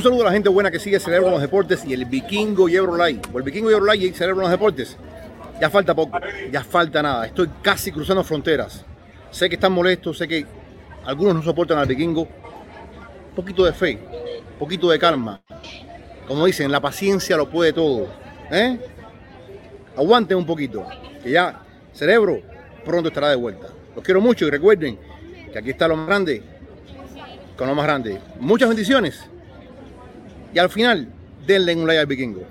Un saludo a la gente buena que sigue Cerebro los Deportes y el Vikingo y Eurolight. O el Vikingo y Eurolight y Cerebro los Deportes. Ya falta poco, ya falta nada. Estoy casi cruzando fronteras. Sé que están molestos, sé que algunos no soportan al Vikingo. Un poquito de fe, un poquito de calma. Como dicen, la paciencia lo puede todo. ¿eh? Aguanten un poquito, que ya Cerebro pronto estará de vuelta. Los quiero mucho y recuerden que aquí está lo más grande con lo más grande. Muchas bendiciones. Y al final, denle un like al vikingo.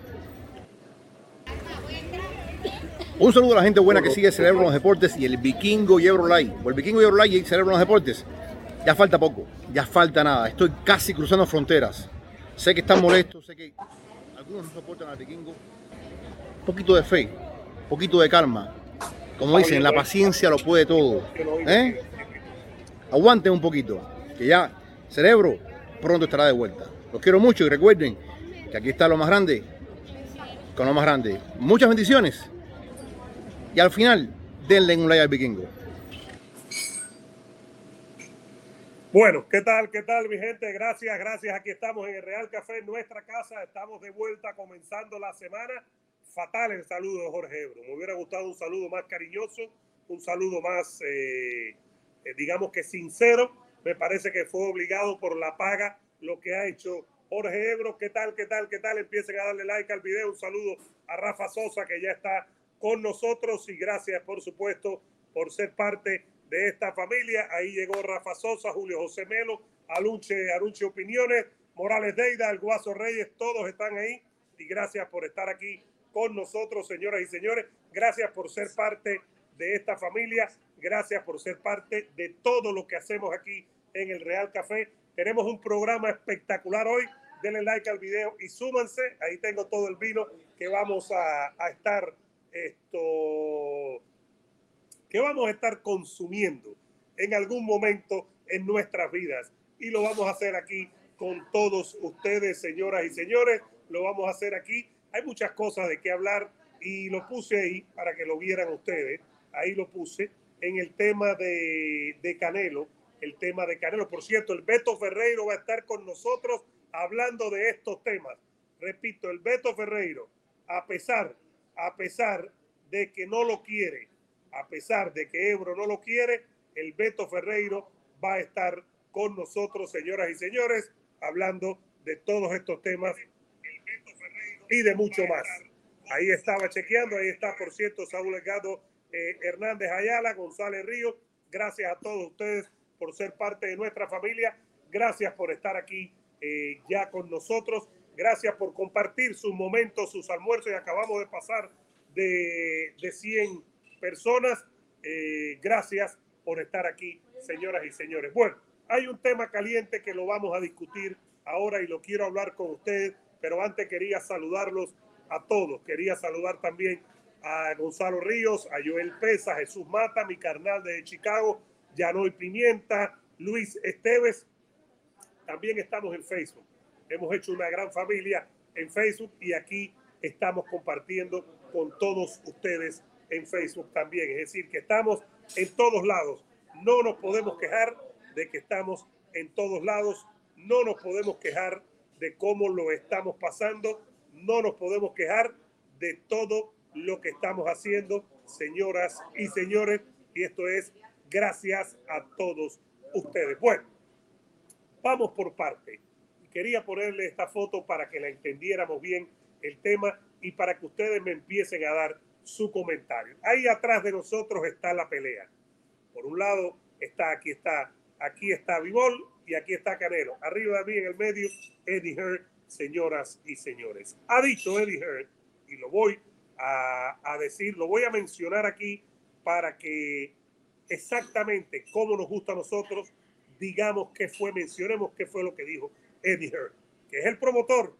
Un saludo a la gente buena que sigue Cerebro los Deportes y el Vikingo y Eurolight. O el Vikingo y Eurolight y Cerebro los Deportes. Ya falta poco, ya falta nada. Estoy casi cruzando fronteras. Sé que están molestos, sé que algunos no soportan al Vikingo. Un poquito de fe, un poquito de calma. Como dicen, la paciencia lo puede todo. ¿eh? Aguanten un poquito, que ya Cerebro pronto estará de vuelta. Los quiero mucho y recuerden que aquí está lo más grande con lo más grande. Muchas bendiciones. Y al final, denle un like al vikingo. Bueno, ¿qué tal? ¿Qué tal, mi gente? Gracias, gracias. Aquí estamos en el Real Café, nuestra casa. Estamos de vuelta comenzando la semana. Fatal el saludo de Jorge Ebro. Me hubiera gustado un saludo más cariñoso, un saludo más, eh, eh, digamos que sincero. Me parece que fue obligado por la paga lo que ha hecho Jorge Ebro. ¿Qué tal? ¿Qué tal? ¿Qué tal? Empiecen a darle like al video. Un saludo a Rafa Sosa que ya está con nosotros y gracias, por supuesto, por ser parte de esta familia. Ahí llegó Rafa Sosa, Julio José Melo, Alunche, Arunche Opiniones, Morales Deida, el Guaso Reyes, todos están ahí y gracias por estar aquí con nosotros, señoras y señores. Gracias por ser parte de esta familia. Gracias por ser parte de todo lo que hacemos aquí en el Real Café. Tenemos un programa espectacular hoy. Denle like al video y súmanse. Ahí tengo todo el vino que vamos a, a estar esto que vamos a estar consumiendo en algún momento en nuestras vidas. Y lo vamos a hacer aquí con todos ustedes, señoras y señores. Lo vamos a hacer aquí. Hay muchas cosas de qué hablar y lo puse ahí para que lo vieran ustedes. Ahí lo puse en el tema de, de Canelo. El tema de Canelo. Por cierto, el Beto Ferreiro va a estar con nosotros hablando de estos temas. Repito, el Beto Ferreiro, a pesar, a pesar de que no lo quiere, a pesar de que Ebro no lo quiere, el Beto Ferreiro va a estar con nosotros, señoras y señores, hablando de todos estos temas y de mucho más. Ahí estaba chequeando, ahí está, por cierto, Saúl Legado eh, Hernández Ayala, González Río. Gracias a todos ustedes por ser parte de nuestra familia. Gracias por estar aquí eh, ya con nosotros. Gracias por compartir sus momentos, sus almuerzos. Y acabamos de pasar de, de 100 personas. Eh, gracias por estar aquí, señoras y señores. Bueno, hay un tema caliente que lo vamos a discutir ahora y lo quiero hablar con ustedes, pero antes quería saludarlos a todos. Quería saludar también a Gonzalo Ríos, a Joel Pesa, a Jesús Mata, mi carnal de Chicago, Yanoy Pimienta, Luis Esteves. También estamos en Facebook. Hemos hecho una gran familia en Facebook y aquí estamos compartiendo con todos ustedes en Facebook también. Es decir, que estamos en todos lados. No nos podemos quejar de que estamos en todos lados. No nos podemos quejar de cómo lo estamos pasando. No nos podemos quejar de todo lo que estamos haciendo, señoras y señores. Y esto es gracias a todos ustedes. Bueno, vamos por parte. Quería ponerle esta foto para que la entendiéramos bien el tema y para que ustedes me empiecen a dar su comentario. Ahí atrás de nosotros está la pelea. Por un lado está, aquí está, aquí está Vivol y aquí está Canelo. Arriba de mí en el medio, Eddie Hearn, señoras y señores. Ha dicho Eddie Hearn, y lo voy a, a decir, lo voy a mencionar aquí para que exactamente como nos gusta a nosotros, digamos qué fue, mencionemos qué fue lo que dijo Eddie Hearn, que es el promotor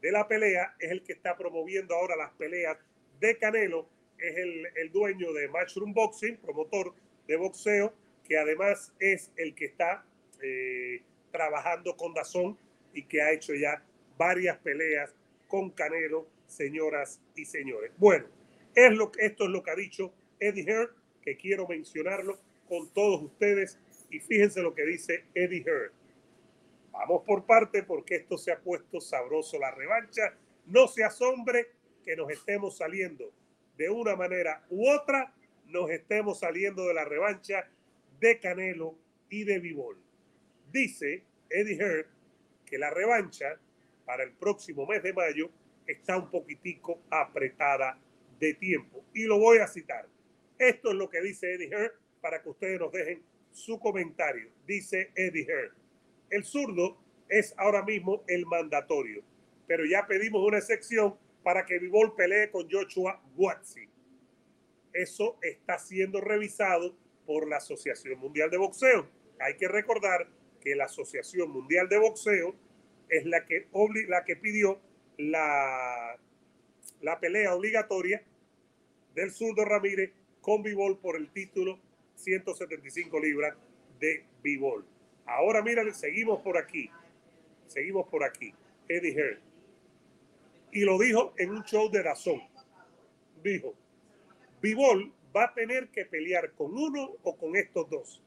de la pelea, es el que está promoviendo ahora las peleas de Canelo, es el, el dueño de Matchroom Boxing, promotor de boxeo, que además es el que está eh, trabajando con Dazón y que ha hecho ya varias peleas con Canelo, señoras y señores. Bueno, es lo, esto es lo que ha dicho Eddie Hearn, que quiero mencionarlo con todos ustedes. Y fíjense lo que dice Eddie Hearn. Vamos por parte porque esto se ha puesto sabroso la revancha. No se asombre que nos estemos saliendo de una manera u otra, nos estemos saliendo de la revancha de Canelo y de Vivol. Dice Eddie Hearn que la revancha para el próximo mes de mayo está un poquitico apretada de tiempo. Y lo voy a citar. Esto es lo que dice Eddie Hearn para que ustedes nos dejen su comentario. Dice Eddie Hearn. El zurdo es ahora mismo el mandatorio, pero ya pedimos una excepción para que Vivol pelee con Joshua Buatsi. Eso está siendo revisado por la Asociación Mundial de Boxeo. Hay que recordar que la Asociación Mundial de Boxeo es la que, la que pidió la, la pelea obligatoria del zurdo Ramírez con Bivol por el título 175 libras de Bivol. Ahora mira, seguimos por aquí. Seguimos por aquí. Eddie Hearn. Y lo dijo en un show de razón. Dijo, Bivol va a tener que pelear con uno o con estos dos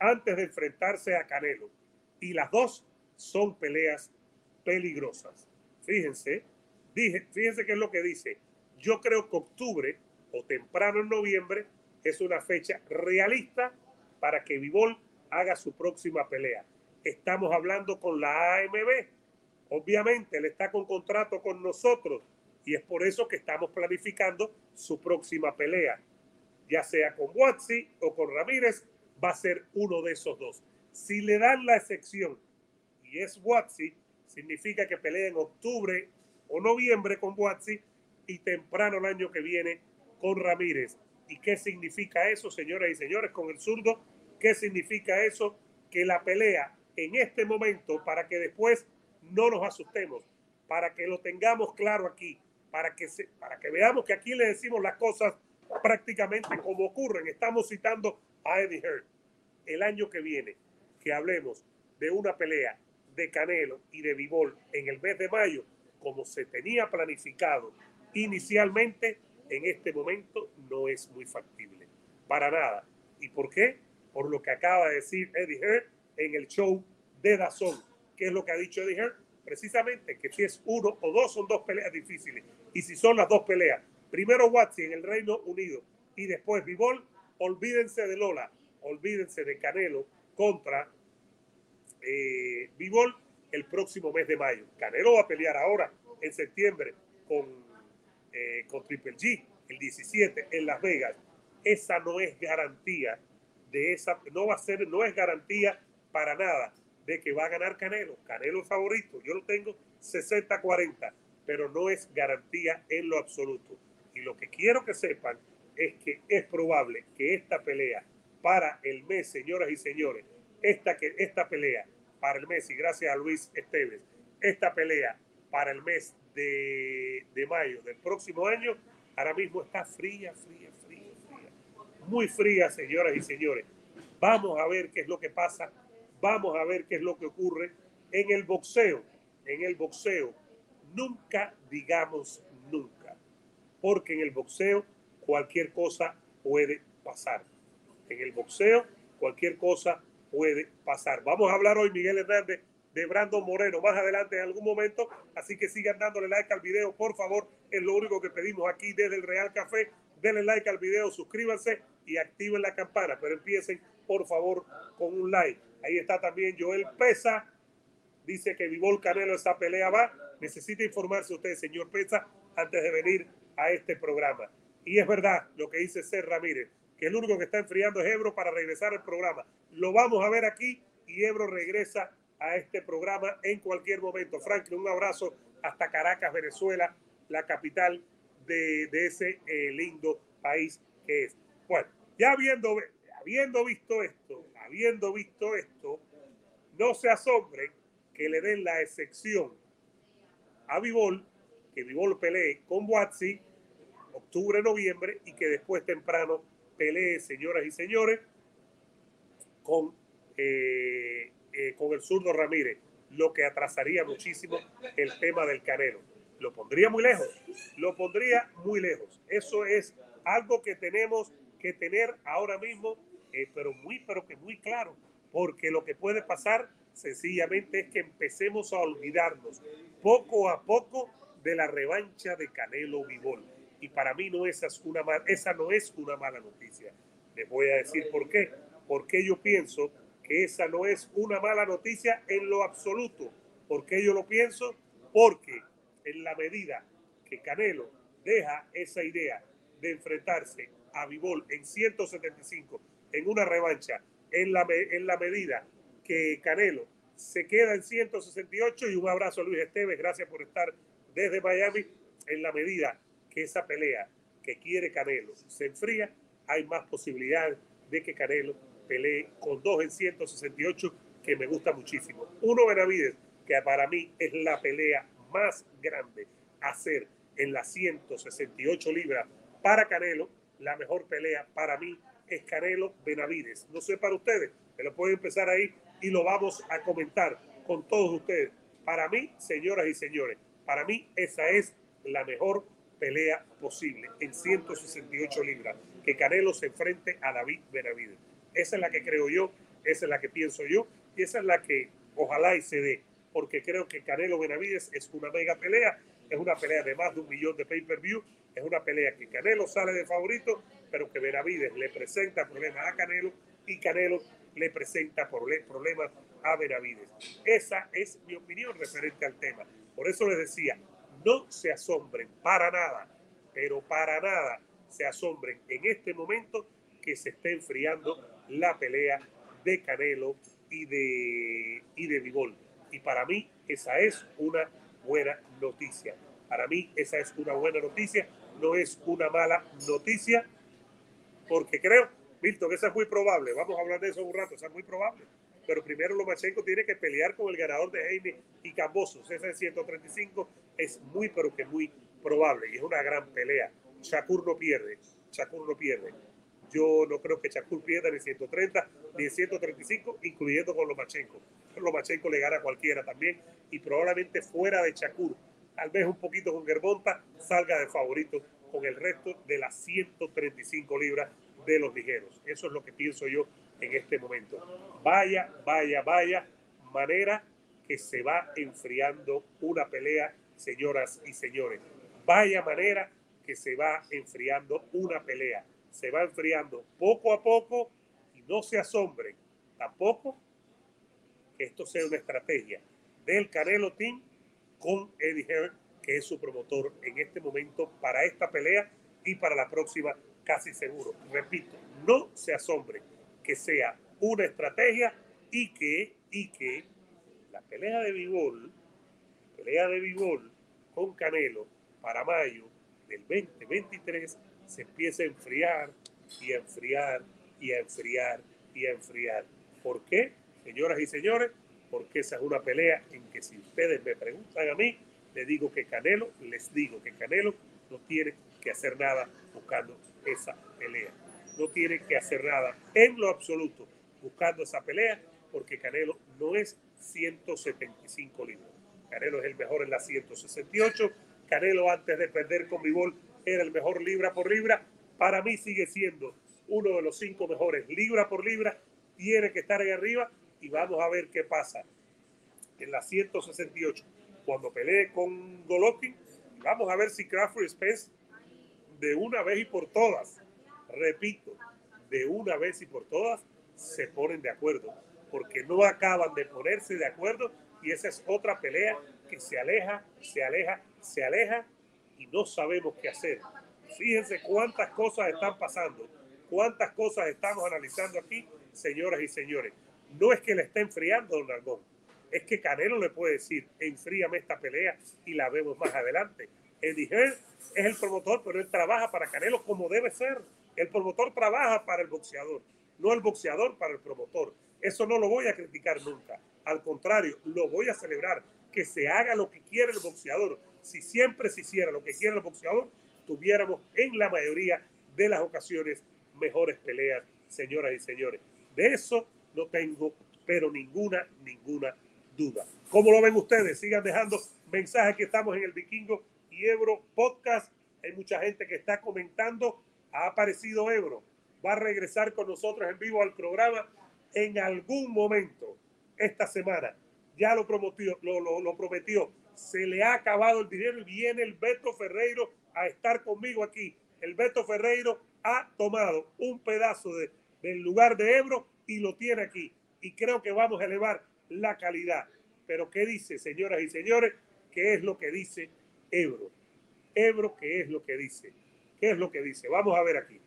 antes de enfrentarse a Canelo. Y las dos son peleas peligrosas. Fíjense, dije, fíjense qué es lo que dice. Yo creo que octubre o temprano en noviembre es una fecha realista para que Vivol haga su próxima pelea. Estamos hablando con la AMB. Obviamente, él está con contrato con nosotros y es por eso que estamos planificando su próxima pelea. Ya sea con Watsi o con Ramírez, va a ser uno de esos dos. Si le dan la excepción y es Watsi, significa que pelea en octubre o noviembre con Watsi y temprano el año que viene con Ramírez. ¿Y qué significa eso, señoras y señores, con el zurdo? ¿Qué significa eso? Que la pelea en este momento, para que después no nos asustemos, para que lo tengamos claro aquí, para que, para que veamos que aquí le decimos las cosas prácticamente como ocurren. Estamos citando a Eddie Hearn. El año que viene, que hablemos de una pelea de Canelo y de Vivol en el mes de mayo, como se tenía planificado inicialmente, en este momento no es muy factible. Para nada. ¿Y por qué? Por lo que acaba de decir Eddie Hearn en el show de Dazón. ¿Qué es lo que ha dicho Eddie Hearn? Precisamente que si es uno o dos, son dos peleas difíciles. Y si son las dos peleas, primero Watsi en el Reino Unido y después Vivol, olvídense de Lola, olvídense de Canelo contra eh, el próximo mes de mayo. Canelo va a pelear ahora en septiembre con eh, con Triple G el 17 en Las Vegas, esa no es garantía de esa, no va a ser, no es garantía para nada de que va a ganar Canelo. Canelo favorito, yo lo tengo 60-40, pero no es garantía en lo absoluto. Y lo que quiero que sepan es que es probable que esta pelea para el mes, señoras y señores, esta, que, esta pelea para el mes, y gracias a Luis Esteves, esta pelea para el mes de, mayo del próximo año, ahora mismo está fría, fría, fría, fría. Muy fría, señoras y señores. Vamos a ver qué es lo que pasa. Vamos a ver qué es lo que ocurre en el boxeo. En el boxeo, nunca digamos nunca. Porque en el boxeo cualquier cosa puede pasar. En el boxeo cualquier cosa puede pasar. Vamos a hablar hoy, Miguel Hernández, de Brandon Moreno más adelante en algún momento. Así que sigan dándole like al video, por favor. Es lo único que pedimos aquí desde el Real Café. Denle like al video, suscríbanse y activen la campana. Pero empiecen, por favor, con un like. Ahí está también Joel Pesa. Dice que Vivol Canelo esa pelea va. Necesita informarse usted, señor Pesa, antes de venir a este programa. Y es verdad lo que dice Ser Ramírez, que el único que está enfriando es Ebro para regresar al programa. Lo vamos a ver aquí y Ebro regresa a este programa en cualquier momento. Franklin, un abrazo hasta Caracas, Venezuela, la capital de, ese eh, lindo país que es. Bueno, ya habiendo, habiendo visto esto, habiendo visto esto, no se asombre que le den la excepción a Vivol, que Vivol pelee con Watsi octubre, noviembre, y que después temprano pelee, señoras y señores, con eh, eh, con el zurdo Ramírez, lo que atrasaría muchísimo el tema del Canelo. Lo pondría muy lejos, lo pondría muy lejos. Eso es algo que tenemos que tener ahora mismo, eh, pero muy, pero que muy claro, porque lo que puede pasar sencillamente es que empecemos a olvidarnos poco a poco de la revancha de Canelo Vivol. Y para mí no esa, es una, esa no es una mala noticia. Les voy a decir por qué. Porque yo pienso que esa no es una mala noticia en lo absoluto. ¿Por qué yo lo pienso? Porque en la medida que Canelo deja esa idea de enfrentarse a Vivol en 175 en una revancha, en la, en la medida que Canelo se queda en 168 y un abrazo a Luis Esteves, gracias por estar desde Miami, en la medida que esa pelea que quiere Canelo se enfría, hay más posibilidad de que Canelo pelee con dos en 168 que me gusta muchísimo. Uno Benavides, que para mí es la pelea más grande a hacer en las 168 libras para Canelo. La mejor pelea para mí es Canelo Benavides. No sé para ustedes, pero pueden empezar ahí y lo vamos a comentar con todos ustedes. Para mí, señoras y señores, para mí esa es la mejor pelea posible en 168 libras, que Canelo se enfrente a David Benavides. Esa es la que creo yo, esa es la que pienso yo y esa es la que ojalá y se dé, porque creo que Canelo Benavides es una mega pelea, es una pelea de más de un millón de pay-per-view, es una pelea que Canelo sale de favorito, pero que Benavides le presenta problemas a Canelo y Canelo le presenta problemas a Benavides. Esa es mi opinión referente al tema. Por eso les decía, no se asombren para nada, pero para nada se asombren en este momento que se esté enfriando la pelea de Canelo y de, y de Vivol. Y para mí esa es una buena noticia. Para mí esa es una buena noticia, no es una mala noticia, porque creo, Milton, que esa es muy probable. Vamos a hablar de eso un rato, esa es muy probable pero primero Lomachenko tiene que pelear con el ganador de Jaime y Cambosos. Ese 135 es muy, pero que muy probable y es una gran pelea. Shakur no pierde, Shakur no pierde. Yo no creo que Shakur pierda ni 130 ni 135, incluyendo con Lomachenko. Lomachenko le gana a cualquiera también y probablemente fuera de Shakur, tal vez un poquito con Germonta, salga de favorito con el resto de las 135 libras de los ligeros. Eso es lo que pienso yo en este momento. Vaya, vaya, vaya manera que se va enfriando una pelea, señoras y señores. Vaya manera que se va enfriando una pelea. Se va enfriando poco a poco y no se asombren tampoco que esto sea una estrategia del Canelo Team con Eddie Hearn, que es su promotor en este momento para esta pelea y para la próxima casi seguro. Repito, no se asombren que sea una estrategia y que, y que la pelea de Bivol, pelea de Bivol con Canelo para mayo del 2023 se empiece a enfriar y a enfriar y a enfriar y a enfriar. ¿Por qué, señoras y señores? Porque esa es una pelea en que si ustedes me preguntan a mí, les digo que Canelo, les digo que Canelo no tiene que hacer nada buscando esa pelea no tiene que hacer nada en lo absoluto buscando esa pelea, porque Canelo no es 175 libras. Canelo es el mejor en la 168. Canelo antes de perder con Bivol era el mejor libra por libra. Para mí sigue siendo uno de los cinco mejores libra por libra. Tiene que estar ahí arriba y vamos a ver qué pasa en la 168 cuando pelee con Golovkin. Vamos a ver si Crawford Spence de una vez y por todas repito, de una vez y por todas, se ponen de acuerdo, porque no acaban de ponerse de acuerdo y esa es otra pelea que se aleja, se aleja, se aleja no sabemos qué hacer. Fíjense cuántas cosas están pasando, cuántas cosas estamos analizando aquí, señoras y señores. No es que le esté enfriando Don Argón, es que Canelo le puede decir, enfríame esta pelea y la vemos más adelante. Eddie Hearn es el promotor, pero él trabaja para Canelo como debe ser. El promotor trabaja para el boxeador, no el boxeador para el promotor. Eso no lo voy a criticar nunca. Al contrario, lo voy a celebrar. Que se haga lo que quiere el boxeador. Si siempre se hiciera lo que quiere el boxeador, tuviéramos en la mayoría de las ocasiones mejores peleas, señoras y señores. De eso no tengo, pero ninguna, ninguna duda. ¿Cómo lo ven ustedes? Sigan dejando mensajes que estamos en el Vikingo y Ebro Podcast. Hay mucha gente que está comentando ha aparecido Ebro, va a regresar con nosotros en vivo al programa en algún momento. esta semana. Ya lo prometió, lo, prometió. Se le ha acabado el dinero y viene el Beto Ferreiro a estar conmigo aquí. El Beto Ferreiro ha tomado un pedazo de, del lugar de Ebro y lo tiene aquí. Y creo que vamos a elevar la calidad. Pero ¿qué dice, señoras y señores? ¿Qué es lo que dice Ebro? Ebro, ¿qué es lo que dice? ¿Qué es lo que dice? Vamos a ver aquí.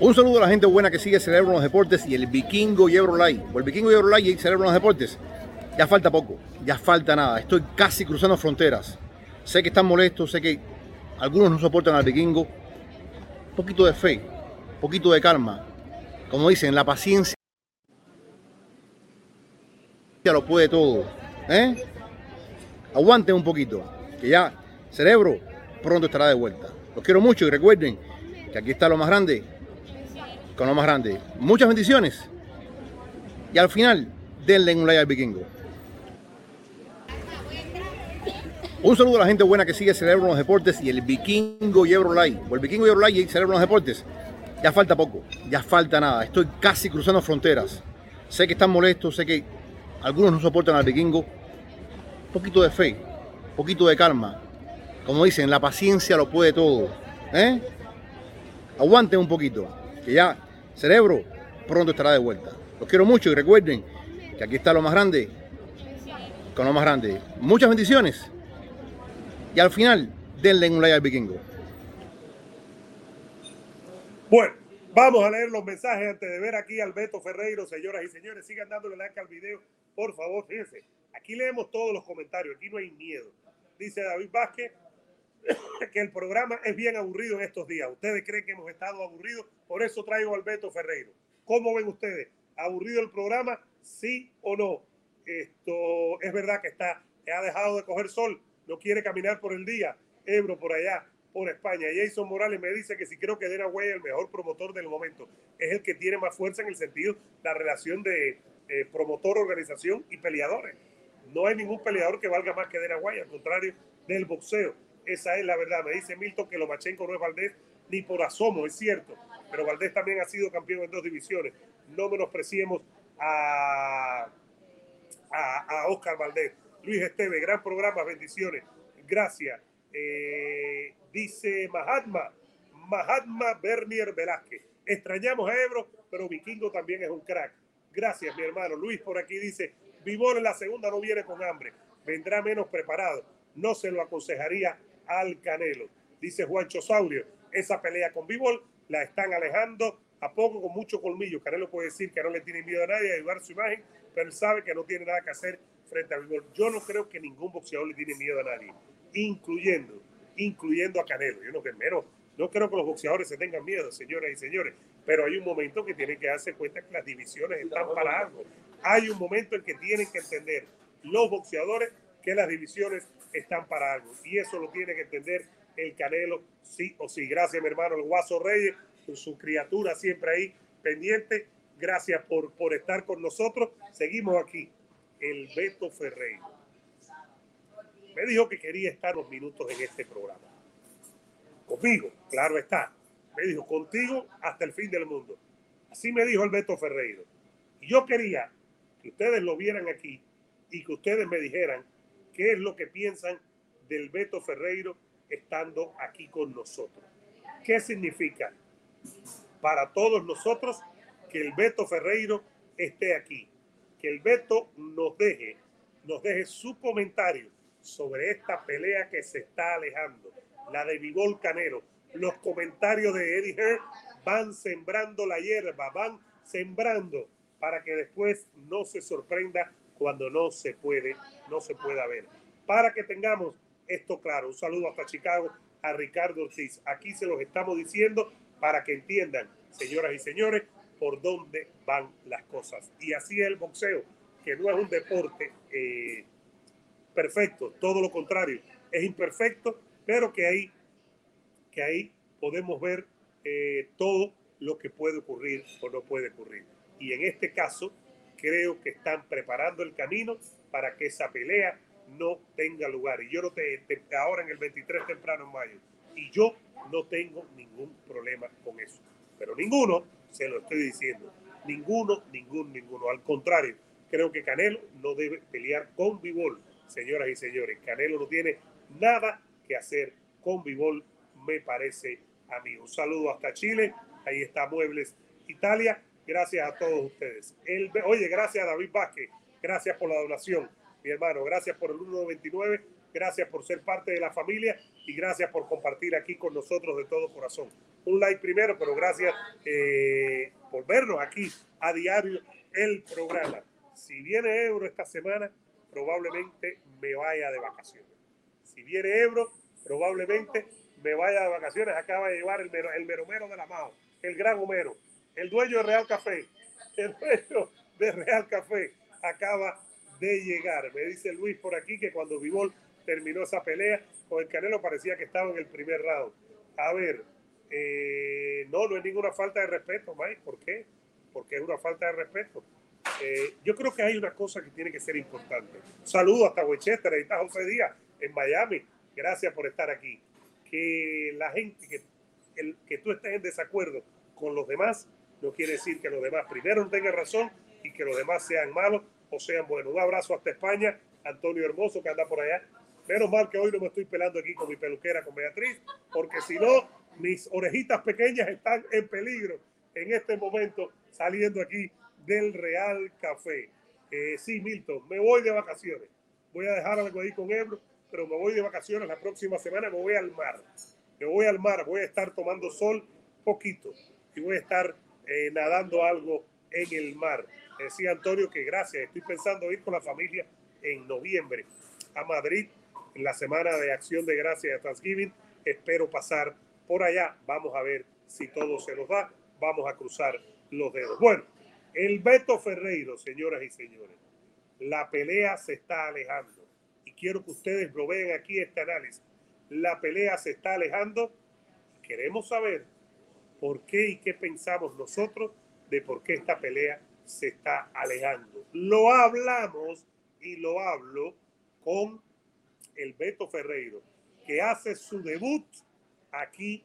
Un saludo a la gente buena que sigue Cerebro en los Deportes y el Vikingo y Ebro Live. O el Vikingo y Ebro Live y Cerebro en los Deportes. Ya falta poco, ya falta nada. Estoy casi cruzando fronteras. Sé que están molestos, sé que algunos no soportan al Vikingo. Un poquito de fe, un poquito de calma. Como dicen, la paciencia lo puede todo. ¿eh? Aguanten un poquito, que ya cerebro pronto estará de vuelta. Los quiero mucho y recuerden que aquí está lo más grande con lo más grande. Muchas bendiciones. Y al final, denle un like al vikingo. Un saludo a la gente buena que sigue Cerebro los Deportes y el Vikingo y Ebro Live. O el Vikingo y Ebro Live y Cerebro en los Deportes. Ya falta poco, ya falta nada. Estoy casi cruzando fronteras. Sé que están molestos, sé que algunos no soportan al Vikingo. Un poquito de fe, un poquito de calma. Como dicen, la paciencia lo puede todo. ¿eh? Aguanten un poquito, que ya cerebro pronto estará de vuelta. Los quiero mucho y recuerden que aquí está lo más grande con lo más grande. Muchas bendiciones. Y al final, denle un like al vikingo. Bueno, vamos a leer los mensajes antes de ver aquí al Beto Ferreiro, señoras y señores. Sigan dándole like al video, por favor, fíjense. Aquí leemos todos los comentarios, aquí no hay miedo. Dice David Vázquez, que el programa es bien aburrido en estos días. ¿Ustedes creen que hemos estado aburridos? Por eso traigo al Beto Ferreiro. ¿Cómo ven ustedes? ¿Aburrido el programa? ¿Sí o no? Esto es verdad que está, ha dejado de coger sol, no quiere caminar por el día. Ebro por allá, por España. Jason Morales me dice que si creo que Dena Way es el mejor promotor del momento. Es el que tiene más fuerza en el sentido, la relación de eh, promotor, organización y peleadores. No hay ningún peleador que valga más que Dena White, al contrario del boxeo. Esa es la verdad. Me dice Milton que Lomachenko no es Valdés ni por asomo, es cierto. Pero Valdés también ha sido campeón en dos divisiones. No menospreciemos a, a, Oscar Valdés. Luis Esteve, gran programa, bendiciones. Gracias. Eh, dice Mahatma, Mahatma Bernier Velázquez. Extrañamos a Ebro, pero Vikingo también es un crack. Gracias, mi hermano. Luis por aquí dice, Vivor en la segunda no viene con hambre, vendrá menos preparado. No se lo aconsejaría al Canelo. Dice Juancho Saurio, esa pelea con Bivol la están alejando a poco con mucho colmillo. Canelo puede decir que no le tiene miedo a nadie, a ayudar su imagen, pero él sabe que no tiene nada que hacer frente a Bivol. Yo no creo que ningún boxeador le tiene miedo a nadie, incluyendo, incluyendo a Canelo. Yo no menos, no creo que los boxeadores se tengan miedo, señoras y señores, pero hay un momento que tienen que darse cuenta que las divisiones están para algo. Hay un momento en que tienen que entender los boxeadores que las divisiones están para algo. Y eso lo tiene que entender el Canelo sí o sí. Gracias, mi hermano, el Guaso Reyes, su criatura siempre ahí pendiente. Gracias por, por estar con nosotros. Seguimos aquí. El Beto Ferreira. Me dijo que quería estar unos minutos en este programa. Conmigo, claro está. Me dijo, contigo hasta el fin del mundo. Así me dijo el Beto Ferreira. Y yo quería que ustedes lo vieran aquí y que ustedes me dijeran qué es lo que piensan del Beto Ferreiro estando aquí con nosotros. ¿Qué significa para todos nosotros que el Beto Ferreiro esté aquí? Que el Beto nos deje, nos deje su comentario sobre esta pelea que se está alejando, la de Vivol Canero. Los comentarios de Eddie Hearn van sembrando la hierba, van sembrando para que después no se sorprenda cuando no se puede, no se pueda ver. Para que tengamos esto claro, un saludo hasta Chicago a Ricardo Ortiz. Aquí se los estamos diciendo para que entiendan, señoras y señores, por dónde van las cosas. Y así es el boxeo, que no es un deporte eh, perfecto, todo lo contrario, es imperfecto, pero que ahí, que ahí podemos ver eh, todo lo que puede ocurrir o no puede ocurrir. Y en este caso, creo que están preparando el camino para que esa pelea no tenga lugar. Y yo no te, ahora en el 23 temprano en mayo. Y yo no tengo ningún problema con eso. Pero ninguno, se lo estoy diciendo, ninguno, ninguno, ninguno. Al contrario, Creo que Canelo no debe pelear con Bivol, señoras y señores. Canelo no tiene nada que hacer con Bivol, me parece a mí. Un saludo hasta Chile. Ahí está Muebles Italia. Gracias a todos ustedes. Oye, gracias a David Vázquez. Gracias por la donación, mi hermano. Gracias por el 1.99. Gracias por ser parte de la familia y gracias por compartir aquí con nosotros de todo corazón. Un like primero, pero gracias eh, por vernos aquí a diario el programa. Si viene Euro esta semana, probablemente me vaya de vacaciones. Si viene Euro, probablemente me vaya de vacaciones. Acaba de llevar el, mero, el meromero de la mano, el gran Homero, el dueño de Real Café, el dueño de Real Café acaba de llegar. Me dice Luis por aquí que cuando Vivol terminó esa pelea con el Canelo parecía que estaba en el primer round. A ver, eh, no, no es ninguna falta de respeto, Mike. ¿Por qué? Porque es una falta de respeto. Eh, yo creo que hay una cosa que tiene que ser importante. Saludos hasta Winchester, ahí está José Díaz, en Miami. Gracias por estar aquí. Que la gente, que, que tú estés en desacuerdo con los demás, no quiere decir que los demás primero tengan razón y que los demás sean malos o sean buenos. Un abrazo hasta España, Antonio Hermoso, que anda por allá. Menos mal que hoy no me estoy pelando aquí con mi peluquera, con Beatriz, porque si no, mis orejitas pequeñas están en peligro en este momento saliendo aquí del Real Café. Eh, sí, Milton, me voy de vacaciones. Voy a dejar algo ahí con Ebro, pero me voy de vacaciones la próxima semana, me voy al mar. Me voy al mar, voy a estar tomando sol poquito y voy a estar eh, nadando algo en el mar. Decía Antonio que gracias, estoy pensando ir con la familia en noviembre a Madrid en la semana de acción de gracias de Thanksgiving. Espero pasar por allá. Vamos a ver si todo se nos da. Vamos a cruzar los dedos. Bueno, el Beto Ferreiro, señoras y señores, la pelea se está alejando. Y quiero que ustedes lo vean aquí este análisis. La pelea se está alejando. Queremos saber por qué y qué pensamos nosotros de por qué esta pelea se está alejando. Lo hablamos y lo hablo con el Beto Ferreiro, que hace su debut aquí,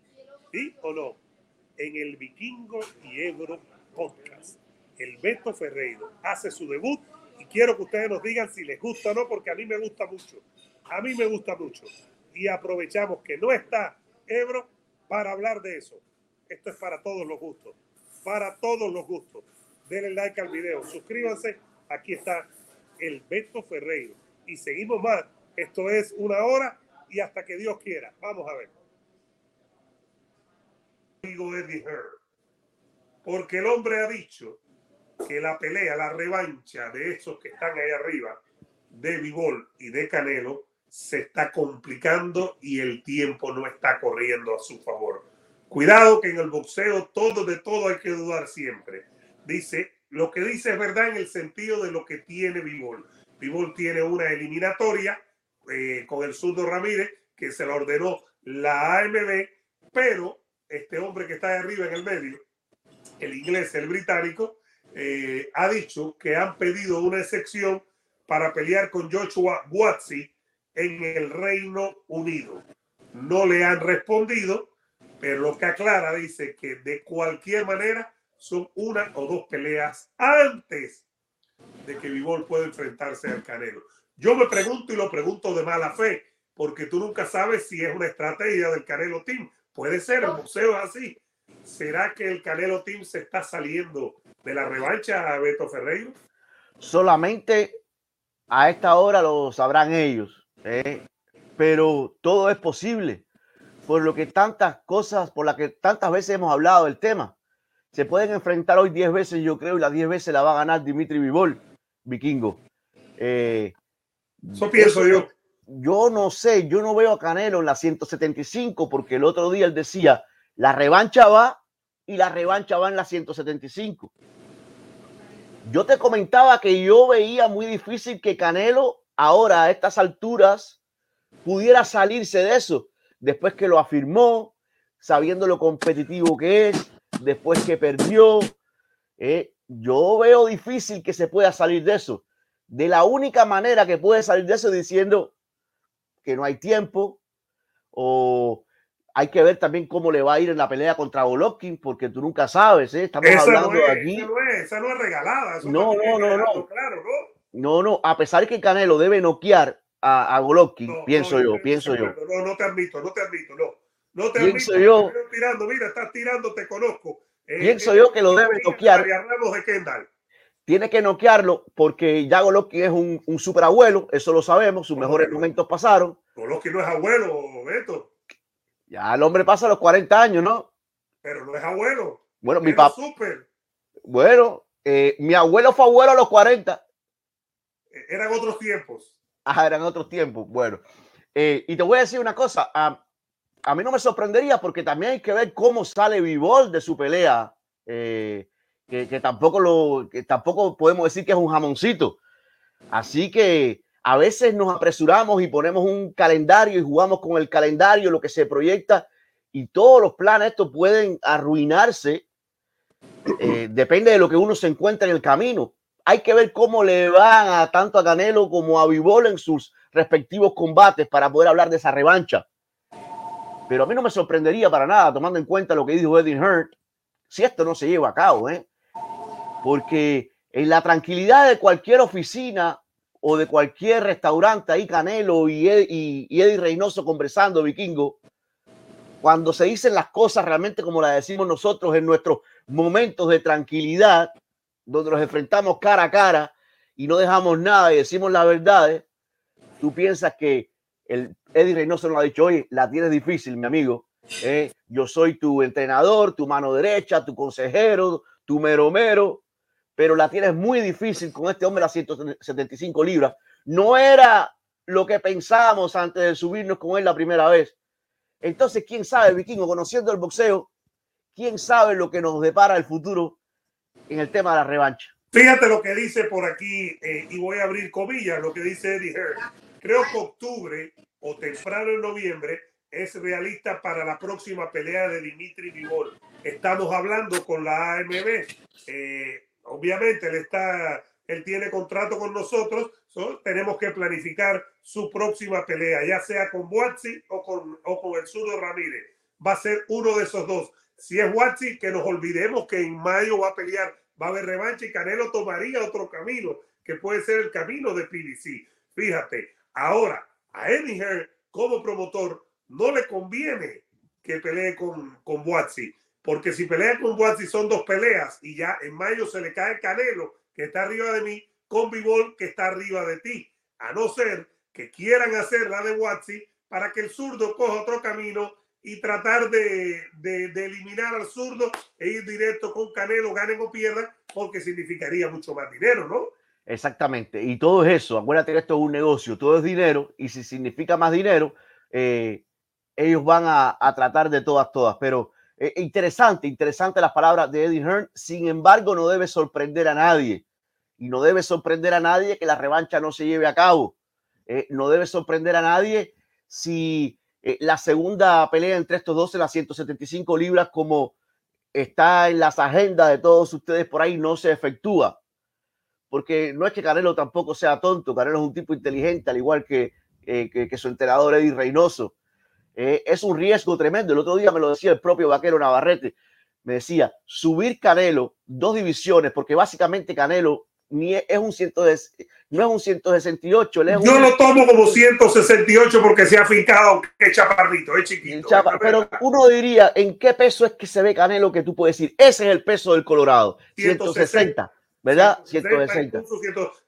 ¿sí o no? En el Vikingo y Ebro Podcast. El Beto Ferreiro hace su debut y quiero que ustedes nos digan si les gusta o no, porque a mí me gusta mucho. A mí me gusta mucho. Y aprovechamos que no está Ebro para hablar de eso. Esto es para todos los gustos. Para todos los gustos. Denle like al video. Suscríbanse. Aquí está el Beto Ferreiro. Y seguimos más. Esto es una hora y hasta que Dios quiera. Vamos a ver. Digo Eddie Hearn. Porque el hombre ha dicho que la pelea, la revancha de esos que están ahí arriba, de Vivol y de Canelo, se está complicando y el tiempo no está corriendo a su favor. Cuidado que en el boxeo todo de todo hay que dudar siempre. Dice, lo que dice es verdad en el sentido de lo que tiene Vivol. Vivol tiene una eliminatoria eh, con el Surdo Ramírez, que se la ordenó la AMB, pero este hombre que está de arriba en el medio, el inglés, el británico, eh, ha dicho que han pedido una excepción para pelear con Joshua Watsi en el Reino Unido. No le han respondido, pero lo que aclara dice que de cualquier manera son una o dos peleas antes de que Vivol pueda enfrentarse al Canelo. Yo me pregunto y lo pregunto de mala fe, porque tú nunca sabes si es una estrategia del Canelo Team. Puede ser, el museo es así. ¿Será que el Canelo Team se está saliendo de la revancha a Beto Ferreiro? Solamente a esta hora lo sabrán ellos. ¿eh? Pero todo es posible. Por lo que tantas cosas, por las que tantas veces hemos hablado del tema. Se pueden enfrentar hoy 10 veces, yo creo, y las 10 veces la va a ganar Dimitri Vivol, vikingo. Eh, eso pienso yo. Yo no sé, yo no veo a Canelo en la 175 porque el otro día él decía, la revancha va y la revancha va en la 175. Yo te comentaba que yo veía muy difícil que Canelo ahora a estas alturas pudiera salirse de eso, después que lo afirmó, sabiendo lo competitivo que es, después que perdió. Eh, yo veo difícil que se pueda salir de eso. De la única manera que puede salir de eso diciendo que no hay tiempo o hay que ver también cómo le va a ir en la pelea contra Golovkin, porque tú nunca sabes, ¿eh? Estamos hablando de aquí. Esa no, es, esa no es regalada. no, no, no, no. Claro, ¿no? No, no, a pesar que Canelo debe noquear a, a Golovkin, pienso yo, pienso yo. No, no te admito, no te admito, no. No te pienso admito. yo. Tirando, mira, estás tirando, te conozco. Eh, pienso eh, yo que lo debe noquear. De Kendall. Tiene que noquearlo porque ya Golovkin es un, un superabuelo, eso lo sabemos, sus mejores momentos pasaron. Golovkin no es abuelo, Beto. Ya el hombre pasa los 40 años, ¿no? Pero no es abuelo. Bueno, mi papá. Super. Bueno, eh, mi abuelo fue abuelo a los 40. Eran otros tiempos. Ah, eran otros tiempos. Bueno, eh, y te voy a decir una cosa. A, a, mí no me sorprendería porque también hay que ver cómo sale Vivol de su pelea. Eh, que, que, tampoco lo, que tampoco podemos decir que es un jamoncito. Así que a veces nos apresuramos y ponemos un calendario y jugamos con el calendario, lo que se proyecta, y todos los planes estos pueden arruinarse. Eh, depende de lo que uno se encuentra en el camino hay que ver cómo le van a tanto a Canelo como a Vivol en sus respectivos combates para poder hablar de esa revancha. Pero a mí no me sorprendería para nada, tomando en cuenta lo que dijo Eddie Hearn, si esto no se lleva a cabo, ¿eh? Porque en la tranquilidad de cualquier oficina o de cualquier restaurante, ahí Canelo y Eddie, y Eddie Reynoso conversando, vikingo, cuando se dicen las cosas realmente como las decimos nosotros en nuestros momentos de tranquilidad, donde nos enfrentamos cara a cara y no dejamos nada y decimos la verdad, tú piensas que el Eddie Reynoso nos ha dicho, oye, la tienes difícil, mi amigo. ¿eh? Yo soy tu entrenador, tu mano derecha, tu consejero, tu mero mero, pero la tienes muy difícil con este hombre a 175 libras. No era lo que pensábamos antes de subirnos con él la primera vez. Entonces, quién sabe, Vikingo, conociendo el boxeo, quién sabe lo que nos depara el futuro en el tema de la revancha. Fíjate lo que dice por aquí, eh, y voy a abrir comillas, lo que dice Eddie Hearn. Creo que octubre o temprano en noviembre es realista para la próxima pelea de Dimitri Vivol. Estamos hablando con la AMB. Eh, obviamente, él, está, él tiene contrato con nosotros. tenemos que planificar su próxima pelea, ya sea con Watsi o con, o con el Ramírez. Va a ser uno de esos dos. Si es Watsi, que nos olvidemos que en mayo va a pelear, va a haber revancha y Canelo tomaría otro camino, que puede ser el camino de PBC. Fíjate, ahora a Eddie como promotor no le conviene que pelee con, con porque si pelea con Watsi son dos peleas y ya en mayo se le cae Canelo, que está arriba de mí, con Bivol, que está arriba de ti. A no ser que quieran hacer la de Watsi para que el zurdo coja otro camino y tratar de, de, eliminar al zurdo e ir directo con Canelo, ganen o pierdan, porque significaría mucho más dinero, ¿no? Exactamente, y todo es eso. Acuérdate que esto es un negocio, todo es dinero, y si significa más dinero, eh, ellos van a, a, tratar de todas, todas. Pero eh, interesante, interesante las palabras de Eddie Hearn. Sin embargo, no debe sorprender a nadie, y no debe sorprender a nadie que la revancha no se lleve a cabo. Eh, no debe sorprender a nadie si eh, la segunda pelea entre estos dos en las 175 libras, como está en las agendas de todos ustedes por ahí, no se efectúa. Porque no es que Canelo tampoco sea tonto, Canelo es un tipo inteligente, al igual que, eh, que, su entrenador Eddie Reynoso. Eh, es un riesgo tremendo. El otro día me lo decía el propio vaquero Navarrete. Me decía, subir Canelo dos divisiones, porque básicamente Canelo ni es un ciento de, no es un 168. Es Yo lo tomo como 168 porque se ha fincado que chaparrito, es chiquito. pero uno diría, ¿en qué peso es que se ve Canelo que tú puedes decir? Ese es el peso del Colorado. 160, ¿verdad? 160.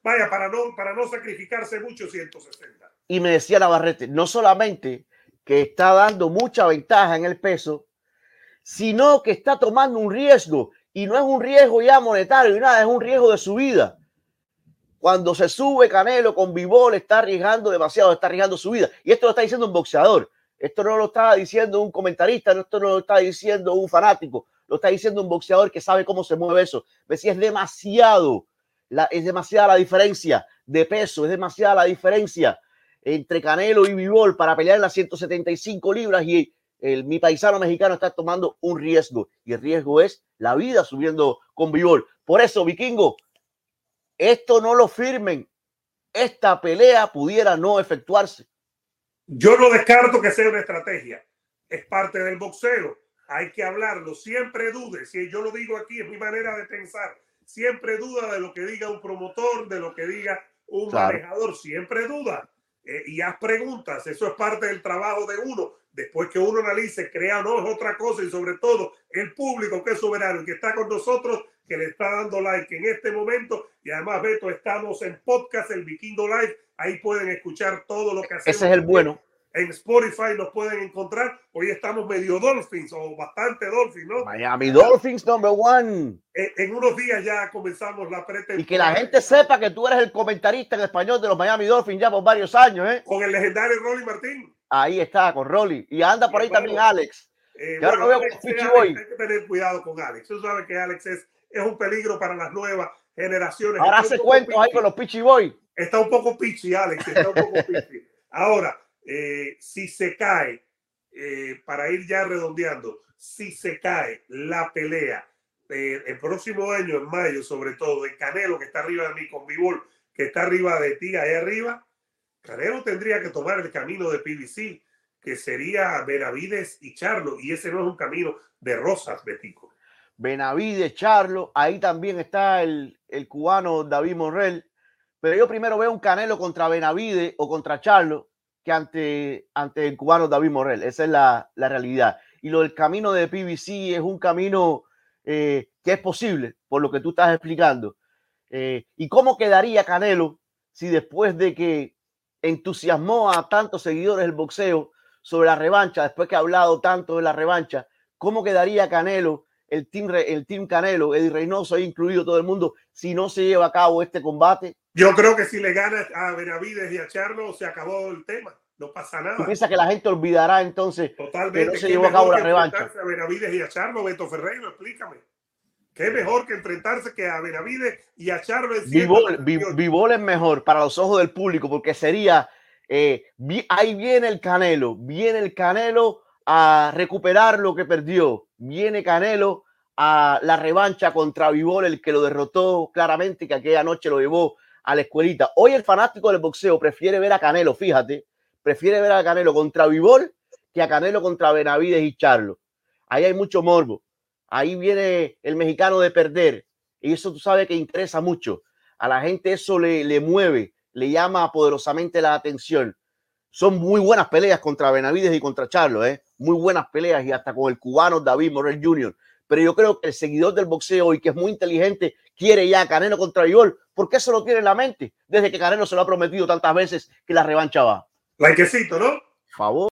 vaya, para no, para no sacrificarse mucho, 160. Y me decía Navarrete, no solamente que está dando mucha ventaja en el peso, sino que está tomando un riesgo y no es un riesgo ya monetario y nada, es un riesgo de su vida. Cuando se sube Canelo con Vivol, está arriesgando demasiado, está arriesgando su vida. Y esto lo está diciendo un boxeador. Esto no lo está diciendo un comentarista, esto no lo está diciendo un fanático, lo está diciendo un boxeador que sabe cómo se mueve eso. si es demasiado, la, es demasiada la diferencia de peso, es demasiada la diferencia entre Canelo y Vivol para pelear en las 175 libras y el, mi paisano mexicano está tomando un riesgo y el riesgo es la vida subiendo con Vivol. Por eso, vikingo, esto no lo firmen. Esta pelea pudiera no efectuarse. Yo no descarto que sea una estrategia. es parte del boxeo. Hay que hablarlo. Siempre dude. Si yo lo digo aquí, es mi manera de pensar. Siempre duda de lo que diga un promotor, de lo que diga un manejador. Siempre duda. Eh, y haz preguntas. Eso es parte del trabajo de uno. Después que uno analice, crea no es otra cosa y sobre todo el público que es soberano y que está con nosotros, que le está dando like en este momento. Y además, Beto, estamos en podcast, el Vikingo Live. Ahí pueden escuchar todo lo que hacemos. Ese es el bueno. En Spotify nos pueden encontrar. Hoy estamos medio Dolphins o bastante Dolphins, ¿no? Miami Dolphins number one. En, unos días ya comenzamos la pretemporada. Y que la gente sepa que tú eres el comentarista en español de los Miami Dolphins ya por varios años, ¿eh? Con el legendario Rolly Martín. Ahí está, con Rolly. Y anda por ahí también Alex. Eh, bueno, Alex, hay que tener cuidado con Alex. Tú sabes que Alex es, es un peligro para las nuevas generaciones. Ahora hace cuentos ahí con los Pichi Boy. Está un poco pichi, Alex. Está un poco pichi. Ahora, eh, si se cae, eh, para ir ya redondeando, si se cae la pelea eh, el próximo año, en mayo, sobre todo, de Canelo, que está arriba de mí, con Bibol, que está arriba de ti, ahí arriba, Canelo tendría que tomar el camino de PBC, que sería Benavides y Charlo, y ese no es un camino de rosas, Betico. Benavides, Charlo, ahí también está el, el cubano David Morrell, pero yo primero veo un Canelo contra Benavides o contra Charlo, que ante, ante el cubano David Morrell. Esa es la, la realidad. Y lo del camino de PBC es un camino eh, que es posible, por lo que tú estás explicando. Eh, ¿Y cómo quedaría Canelo si después de que entusiasmó a tantos seguidores del boxeo sobre la revancha, después que ha hablado tanto de la revancha, cómo quedaría Canelo, el team, el team Canelo, Eddie Reynoso, incluido todo el mundo, si no se lleva a cabo este combate? Yo creo que si le gana a Benavides y a Charlo, se acabó el tema. No pasa nada. ¿Tú piensas que la gente olvidará entonces Totalmente. que no se llevó a cabo la revancha? A Benavides y a Charlo, Beto Ferreiro, explícame. ¿Qué es mejor que enfrentarse que a Benavides y a Charlo? Vivol, es mejor para los ojos del público porque sería, eh, ahí viene el Canelo, viene el Canelo a recuperar lo que perdió, viene Canelo a la revancha contra Vivol, el que lo derrotó claramente, que aquella noche lo llevó a la escuelita. Hoy el fanático del boxeo prefiere ver a Canelo, fíjate, prefiere ver a Canelo contra Vivol que a Canelo contra Benavides y Charlo. Ahí hay mucho morbo. Ahí viene el mexicano de perder. Y eso tú sabes que interesa mucho. A la gente eso le, le mueve, le llama poderosamente la atención. Son muy buenas peleas contra Benavides y contra Charlo, ¿eh? Muy buenas peleas y hasta con el cubano David Morel Jr. Pero yo creo que el seguidor del boxeo y que es muy inteligente quiere ya Canelo contra Vivol porque eso lo tiene en la mente desde que Canelo se lo ha prometido tantas veces que la revancha va. Likecito, ¿no? Favor.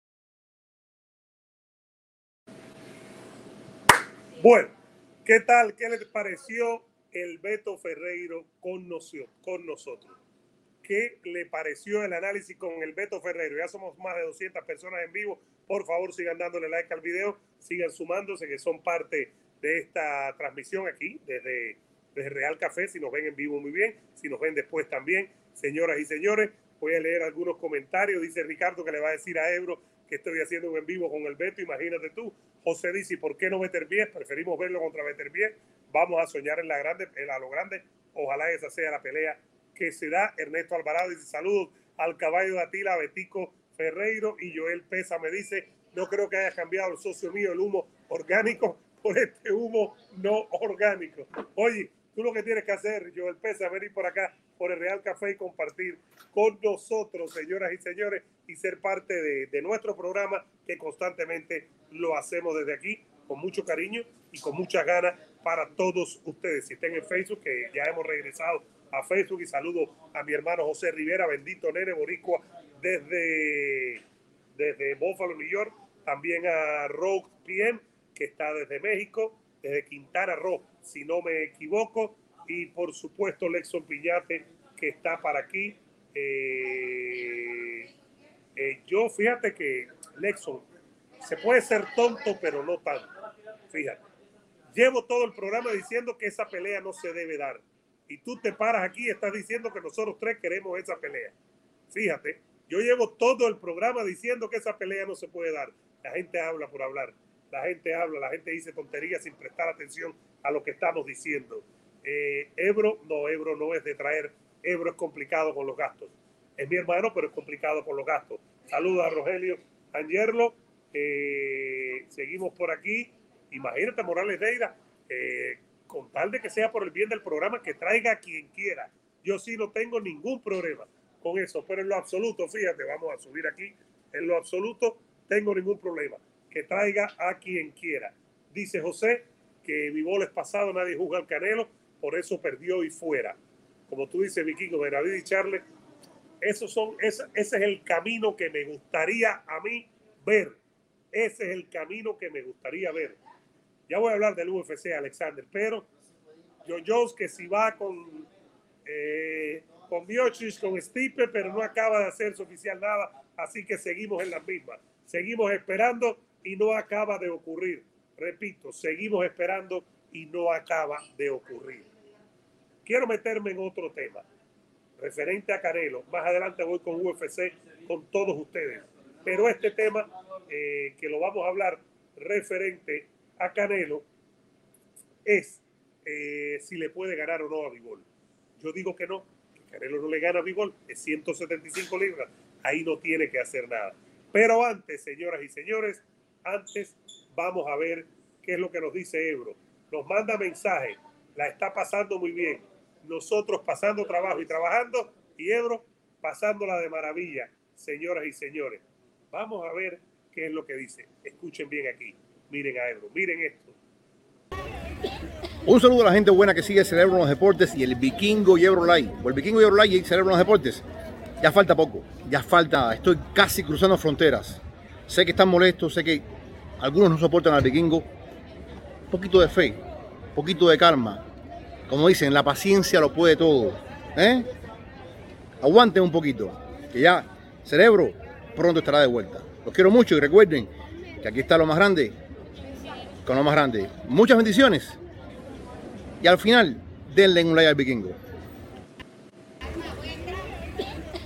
Bueno, ¿qué tal? ¿Qué les pareció el Beto Ferreiro con, con nosotros? ¿Qué le pareció el análisis con el Beto Ferreiro? Ya somos más de 200 personas en vivo. Por favor, sigan dándole like al video, sigan sumándose, que son parte de esta transmisión aquí desde, desde Real Café. Si nos ven en vivo, muy bien. Si nos ven después también, señoras y señores, Voy a leer algunos comentarios. Dice Ricardo que le va a decir a Ebro que estoy haciendo un en vivo con el Beto. Imagínate tú. José dice, ¿por qué no Beterbiev? Preferimos verlo contra Beterbiev. Vamos a soñar en la grande, en a lo grande. Ojalá esa sea la pelea que se da. Ernesto Alvarado dice, saludos al caballo de Atila, Betico Ferreiro y Joel Pesa me dice, no creo que haya cambiado el socio mío el humo orgánico por este humo no orgánico. Oye, tú lo que tienes que hacer, Joel Pesa, venir por acá por el Real Café y compartir con nosotros, señoras y señores, y ser parte de, nuestro programa que constantemente lo hacemos desde aquí con mucho cariño y con muchas ganas para todos ustedes. Si estén en Facebook, que ya hemos regresado a Facebook y saludo a mi hermano José Rivera, bendito nene boricua desde, desde Buffalo, New York. También a Rogue PM, que está desde México, desde Quintana Roo, si no me equivoco y por supuesto Lexon Piñate que está para aquí. Eh, eh, yo fíjate que Lexon se puede ser tonto pero no tanto. Fíjate, llevo todo el programa diciendo que esa pelea no se debe dar y tú te paras aquí y estás diciendo que nosotros tres queremos esa pelea. Fíjate, yo llevo todo el programa diciendo que esa pelea no se puede dar. La gente habla por hablar, la gente habla, la gente dice tonterías sin prestar atención a lo que estamos diciendo. Eh, Ebro, no, Ebro no es de traer, Ebro es complicado con los gastos. Es mi hermano, pero es complicado con los gastos. Saludos a Rogelio Angerlo. Eh, seguimos por aquí. Imagínate, Morales Deira, eh, con tal de que sea por el bien del programa, que traiga a quien quiera. Yo sí no tengo ningún problema con eso, pero en lo absoluto, fíjate, vamos a subir aquí, en lo absoluto tengo ningún problema. Que traiga a quien quiera. Dice José que mi es pasado, nadie juzga al Canelo, por eso perdió y fuera. Como tú dices, Vikingo, Benavides y Charles, esos son, ese, ese es el camino que me gustaría a mí ver. Ese es el camino que me gustaría ver. Ya voy a hablar del UFC, Alexander, pero John Jones que si va con, eh, con Miocic, con Stipe, pero no acaba de hacerse oficial nada, así que seguimos en las mismas. Seguimos esperando y no acaba de ocurrir. Repito, seguimos esperando y no acaba de ocurrir. Quiero meterme en otro tema referente a Canelo. Más adelante voy con UFC con todos ustedes. Pero este tema eh, que lo vamos a hablar referente a Canelo es eh, si le puede ganar o no a Bigol. Yo digo que no, que Canelo no le gana a Bigol, es 175 libras, ahí no tiene que hacer nada. Pero antes, señoras y señores, antes vamos a ver qué es lo que nos dice Ebro. Nos manda mensaje, la está pasando muy bien. Nosotros pasando trabajo y trabajando, y Ebro pasándola de maravilla, señoras y señores. Vamos a ver qué es lo que dice. Escuchen bien aquí. Miren a Ebro, miren esto. Un saludo a la gente buena que sigue Cerebro los Deportes y el Vikingo y Ebro Live. O el Vikingo y Ebro Live y Cerebro los Deportes. Ya falta poco, ya falta, estoy casi cruzando fronteras. Sé que están molestos, sé que algunos no soportan al Vikingo. Un poquito de fe, un poquito de calma. Como dicen, la paciencia lo puede todo. ¿eh? Aguanten un poquito, que ya Cerebro pronto estará de vuelta. Los quiero mucho y recuerden que aquí está lo más grande con lo más grande. Muchas bendiciones. Y al final, denle un like al vikingo.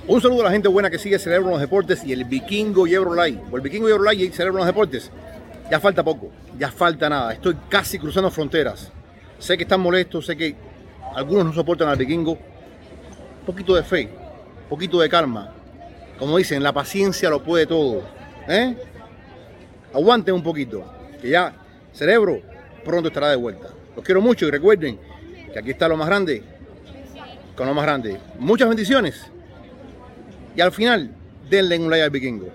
Un saludo a la gente buena que sigue Cerebro los Deportes y el Vikingo y Eurolight. O el Vikingo y Eurolight y Cerebro los Deportes. Ya falta poco, ya falta nada. Estoy casi cruzando fronteras. Sé que están molestos, sé que algunos no soportan al Vikingo. Un poquito de fe, un poquito de calma. Como dicen, la paciencia lo puede todo. ¿Eh? Aguanten un poquito, que ya Cerebro pronto estará de vuelta. Los quiero mucho y recuerden que aquí está lo más grande con lo más grande. Muchas bendiciones. Y al final, denle un like al vikingo.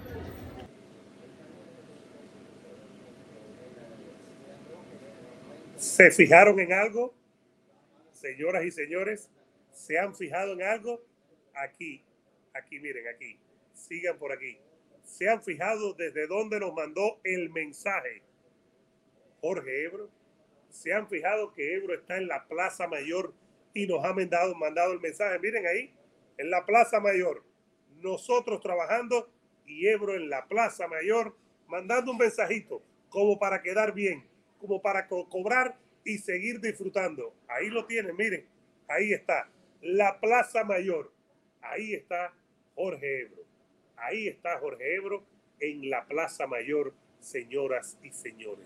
¿Se fijaron en algo? Señoras y señores, ¿se han fijado en algo? Aquí, aquí, miren, aquí. Sigan por aquí se han fijado desde dónde nos mandó el mensaje Jorge Ebro. Se han fijado que Ebro está en la Plaza Mayor y nos ha mandado, mandado el mensaje. Miren ahí, en la Plaza Mayor. Nosotros trabajando y Ebro en la Plaza Mayor mandando un mensajito como para quedar bien, como para cobrar y seguir disfrutando. Ahí lo tienen, miren, ahí está, la Plaza Mayor. Ahí está Jorge Ebro. Ahí está Jorge Ebro en la Plaza Mayor, señoras y señores.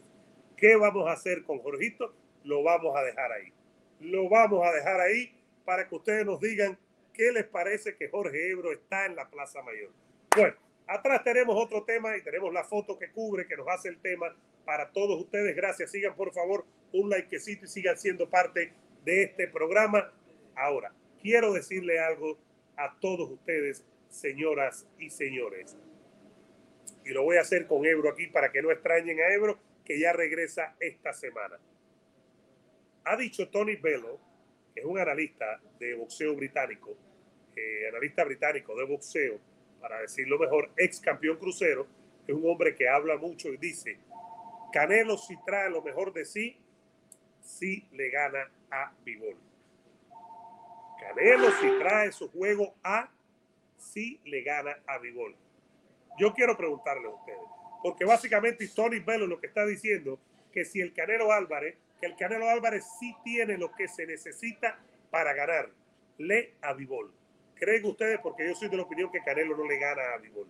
¿Qué vamos a hacer con Jorgito? Lo vamos a dejar ahí. Lo vamos a dejar ahí para que ustedes nos digan qué les parece que Jorge Ebro está en la Plaza Mayor. Bueno, atrás tenemos otro tema y tenemos la foto que cubre, que nos hace el tema para todos ustedes. Gracias. Sigan por favor un likecito y sigan siendo parte de este programa. Ahora, quiero decirle algo a todos ustedes señoras y señores. Y lo voy a hacer con Ebro aquí para que no extrañen a Ebro, que ya regresa esta semana. Ha dicho Tony Bello, que es un analista de boxeo británico, eh, analista británico de boxeo, para decirlo mejor, ex campeón crucero, es un hombre que habla mucho y dice, Canelo si trae lo mejor de sí, si le gana a Bivol. Canelo si trae su juego a si le gana a Bivol. Yo quiero preguntarle a ustedes, porque básicamente Tony Bello lo que está diciendo que si el Canelo Álvarez, que el Canelo Álvarez sí tiene lo que se necesita para ganarle a Bivol. ¿Creen ustedes? Porque yo soy de la opinión que Canelo no le gana a Bivol.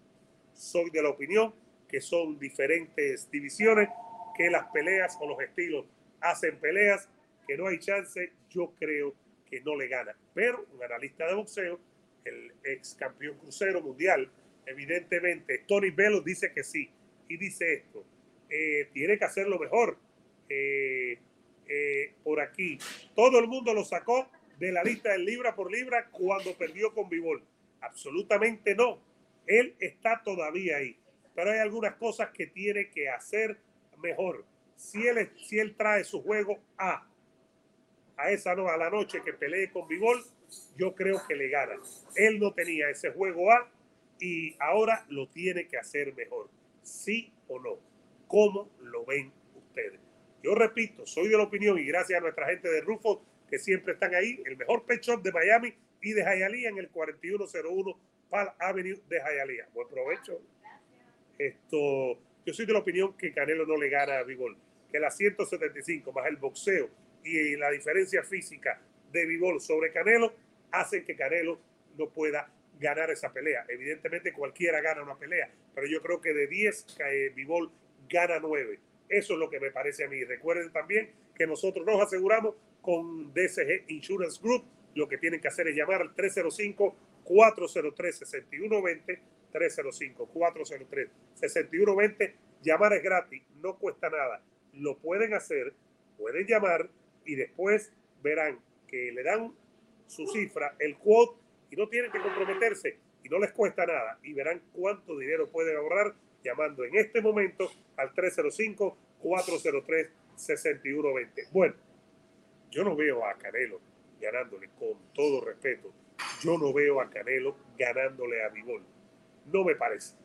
Soy de la opinión que son diferentes divisiones, que las peleas o los estilos hacen peleas, que no hay chance. Yo creo que no le gana. Pero un analista de boxeo el ex campeón crucero mundial, evidentemente, Tony Bello dice que sí. y dice esto, eh, tiene que hacerlo mejor. por aquí, todo el mundo lo sacó de la lista del libra por libra cuando perdió con Vivol. Absolutamente no. Él está todavía ahí, pero hay algunas cosas que tiene que hacer mejor. Si él, si él trae su juego a, a esa no, a la noche que pelee con Vivol, yo creo que le gana. Él no tenía ese juego A y ahora lo tiene que hacer mejor. ¿Sí o no? ¿Cómo lo ven ustedes? Yo repito, soy de la opinión y gracias a nuestra gente de Rufo que siempre están ahí, el mejor pet de Miami y de Hialeah en el 4101 Pal Avenue de Hialeah. Buen provecho. Esto, yo soy de la opinión que Canelo no le gana a Bigol, que la 175 más el boxeo y la diferencia física de Bigol sobre Canelo hacen que Canelo no pueda ganar esa pelea. Evidentemente cualquiera gana una pelea, pero yo creo que de 10 Bigol gana 9. Eso es lo que me parece a mí. Recuerden también que nosotros nos aseguramos con DSG Insurance Group. Lo que tienen que hacer es llamar al 305-403-6120. 305-403-6120. Llamar es gratis, no cuesta nada. Lo pueden hacer, pueden llamar y después verán que le dan su cifra, el quote, y no tienen que comprometerse y no les cuesta nada. Y verán cuánto dinero pueden ahorrar llamando en este momento al 305-403-6120. Bueno, yo no veo a Canelo ganándole, con todo respeto, yo no veo a Canelo ganándole a Vivol. No me parece,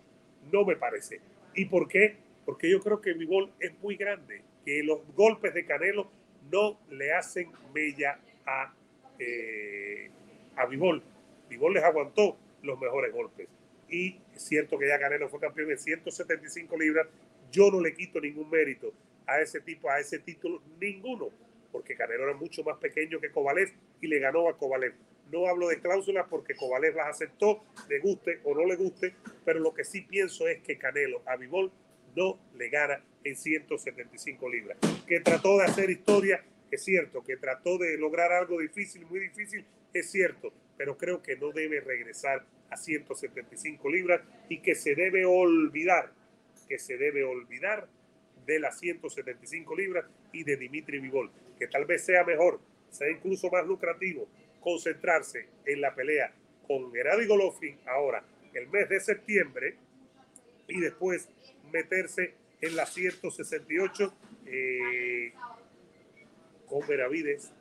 no me parece. ¿Y por qué? Porque yo creo que Vivol es muy grande, que los golpes de Canelo no le hacen mella a, eh, a Vivol. Vivol les aguantó los mejores golpes. Y es cierto que ya Canelo fue campeón en 175 libras. Yo no le quito ningún mérito a ese tipo, a ese título, ninguno porque Canelo era mucho más pequeño que Kovalev y le ganó a Kovalev. No hablo de cláusulas porque Kovalev las aceptó, le guste o no le guste, pero lo que sí pienso es que Canelo a Vivol no le gana en 175 libras. Que trató de hacer historia, es cierto, que trató de lograr algo difícil, muy difícil, es cierto, pero creo que no debe regresar a 175 libras y que se debe olvidar, que se debe olvidar de las 175 libras y de Dimitri Vivol, que tal vez sea mejor, sea incluso más lucrativo concentrarse en la pelea con Gerardo Golovkin ahora, el mes de septiembre, y después meterse en las 168 eh, con Veravides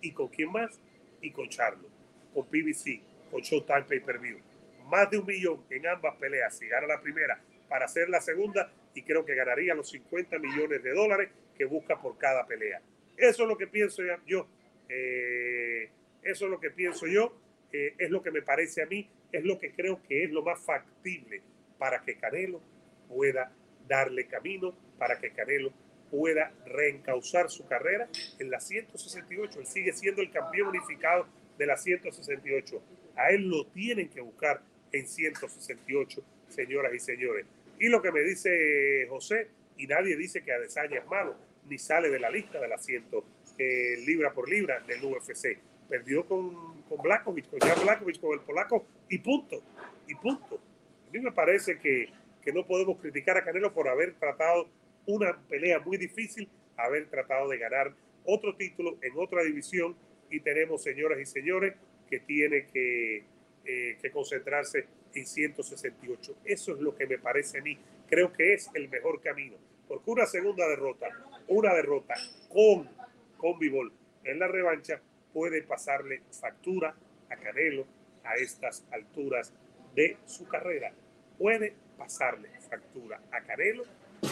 y con quién más, y con Charlo, con PBC, con Showtime Pay Per View. Más de un millón en ambas peleas. Si gana la primera para hacer la segunda, y creo que ganaría los 50 millones de dólares que busca por cada pelea. Eso es lo que pienso yo. Eh, eso es lo que pienso yo. Eh, es lo que me parece a mí. Es lo que creo que es lo más factible para que Canelo pueda darle camino, para que Canelo pueda reencauzar su carrera en la 168. Él sigue siendo el campeón unificado de la 168. A él lo tienen que buscar en 168, señoras y señores. Y lo que me dice José, y nadie dice que Adesanya es malo, ni sale de la lista del asiento eh, libra por libra del UFC. Perdió con, con con Jan Blakovic, con el polaco, y punto, y punto. A mí me parece que, que no podemos criticar a Canelo por haber tratado una pelea muy difícil, haber tratado de ganar otro título en otra división, y tenemos, señoras y señores, que tiene que, eh, que concentrarse en 168. Eso es lo que me parece a mí. Creo que es el mejor camino. Porque una segunda derrota, una derrota con, con Bivol en la revancha puede pasarle factura a Canelo a estas alturas de su carrera. Puede pasarle factura a Canelo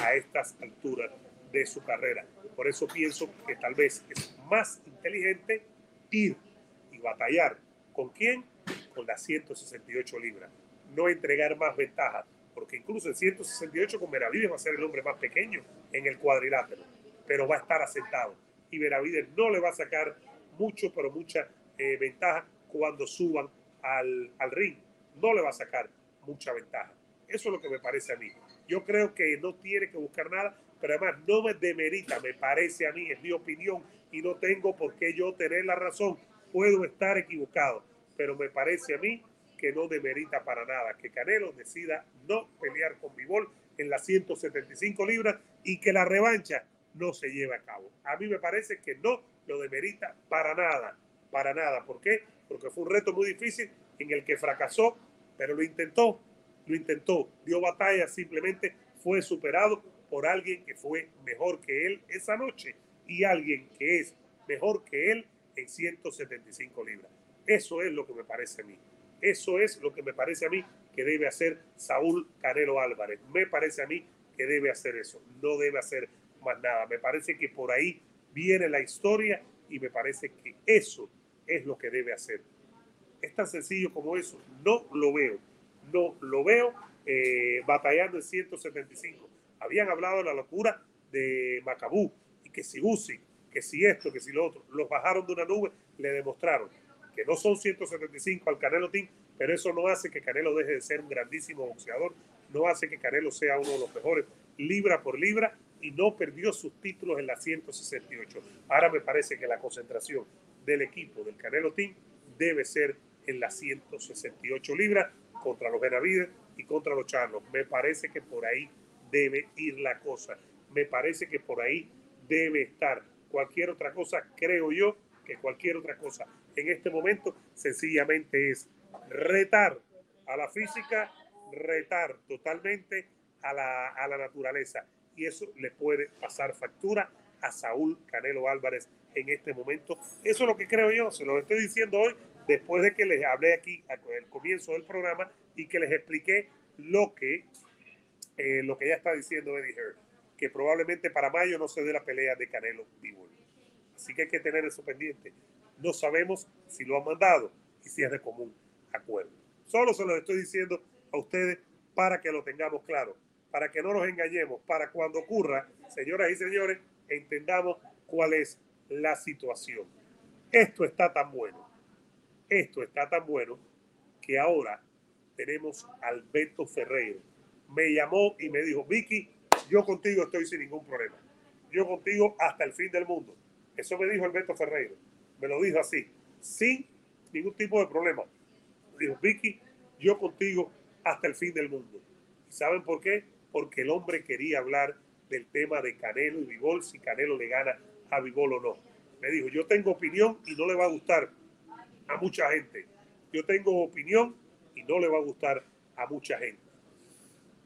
a estas alturas de su carrera. Por eso pienso que tal vez es más inteligente ir y batallar. ¿Con quién? Con las 168 libras no entregar más ventajas, porque incluso el 168 con Benavides va a ser el hombre más pequeño en el cuadrilátero, pero va a estar asentado. Y Benavides no le va a sacar mucho, pero mucha eh, ventaja cuando suban al, al ring. No le va a sacar mucha ventaja. Eso es lo que me parece a mí. Yo creo que no tiene que buscar nada, pero además no me demerita, me parece a mí, es mi opinión y no tengo por qué yo tener la razón. Puedo estar equivocado, pero me parece a mí que no demerita para nada, que Canelo decida no pelear con Bivol en las 175 libras y que la revancha no se lleve a cabo. A mí me parece que no lo demerita para nada, para nada. ¿Por qué? Porque fue un reto muy difícil en el que fracasó, pero lo intentó, lo intentó, dio batalla, simplemente fue superado por alguien que fue mejor que él esa noche y alguien que es mejor que él en 175 libras. Eso es lo que me parece a mí. Eso es lo que me parece a mí que debe hacer Saúl Canelo Álvarez. Me parece a mí que debe hacer eso. No debe hacer más nada. Me parece que por ahí viene la historia y me parece que eso es lo que debe hacer. Es tan sencillo como eso. No lo veo. No lo veo eh, batallando en 175. Habían hablado de la locura de Macabú y que si Uzi, que si esto, que si lo otro. Los bajaron de una nube, le demostraron que no son 175 al Canelo Team, pero eso no hace que Canelo deje de ser un grandísimo boxeador, no hace que Canelo sea uno de los mejores libra por libra y no perdió sus títulos en la 168. Ahora me parece que la concentración del equipo del Canelo Team debe ser en la 168 libras contra los Benavides y contra los Charlos. Me parece que por ahí debe ir la cosa. Me parece que por ahí debe estar. Cualquier otra cosa, creo yo, que cualquier otra cosa en este momento sencillamente es retar a la física, retar totalmente a la, a la naturaleza. Y eso le puede pasar factura a Saúl Canelo Álvarez en este momento. Eso es lo que creo yo, se lo estoy diciendo hoy después de que les hablé aquí al comienzo del programa y que les expliqué lo que, eh, lo que ya está diciendo Eddie Hearn, que probablemente para mayo no se dé la pelea de Canelo vivo. Así que hay que tener eso pendiente. No sabemos si lo han mandado y si es de común acuerdo. Solo se lo estoy diciendo a ustedes para que lo tengamos claro, para que no nos engañemos, para cuando ocurra, señoras y señores, entendamos cuál es la situación. Esto está tan bueno, esto está tan bueno que ahora tenemos al Beto Ferreiro. Me llamó y me dijo, Vicky, yo contigo estoy sin ningún problema. Yo contigo hasta el fin del mundo. Eso me dijo el Beto Ferreiro. Me lo dijo así, sin ningún tipo de problema. dijo, Vicky, yo contigo hasta el fin del mundo. ¿Y saben por qué? Porque el hombre quería hablar del tema de Canelo y Vivol, si Canelo le gana a Vivol o no. Me dijo, yo tengo opinión y no le va a gustar a mucha gente. Yo tengo opinión y no le va a gustar a mucha gente.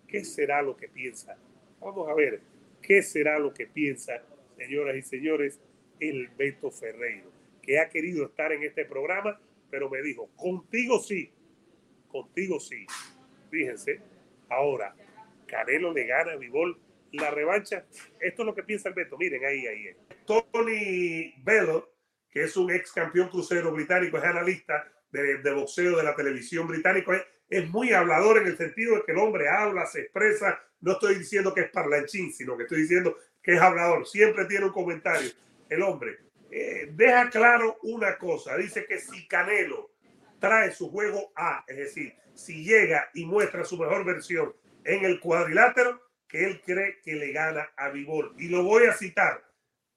¿Qué será lo que piensa? Vamos a ver, ¿qué será lo que piensa, señoras y señores, el Beto Ferreiro, que ha querido estar en este programa, pero me dijo, contigo sí, contigo sí. Fíjense, ahora, Canelo le gana a la revancha. Esto es lo que piensa el. Miren, ahí, ahí. Tony Bello, que es un ex campeón crucero británico, es analista de, boxeo de la televisión británica, es, es, muy hablador en el sentido de que el hombre habla, se expresa. No estoy diciendo que es parlanchín, sino que estoy diciendo que es hablador. Siempre tiene un comentario el hombre, eh, deja claro una cosa. Dice que si Canelo trae su juego A, es decir, si llega y muestra su mejor versión en el cuadrilátero, que él cree que le gana a Vivol. Y lo voy a citar.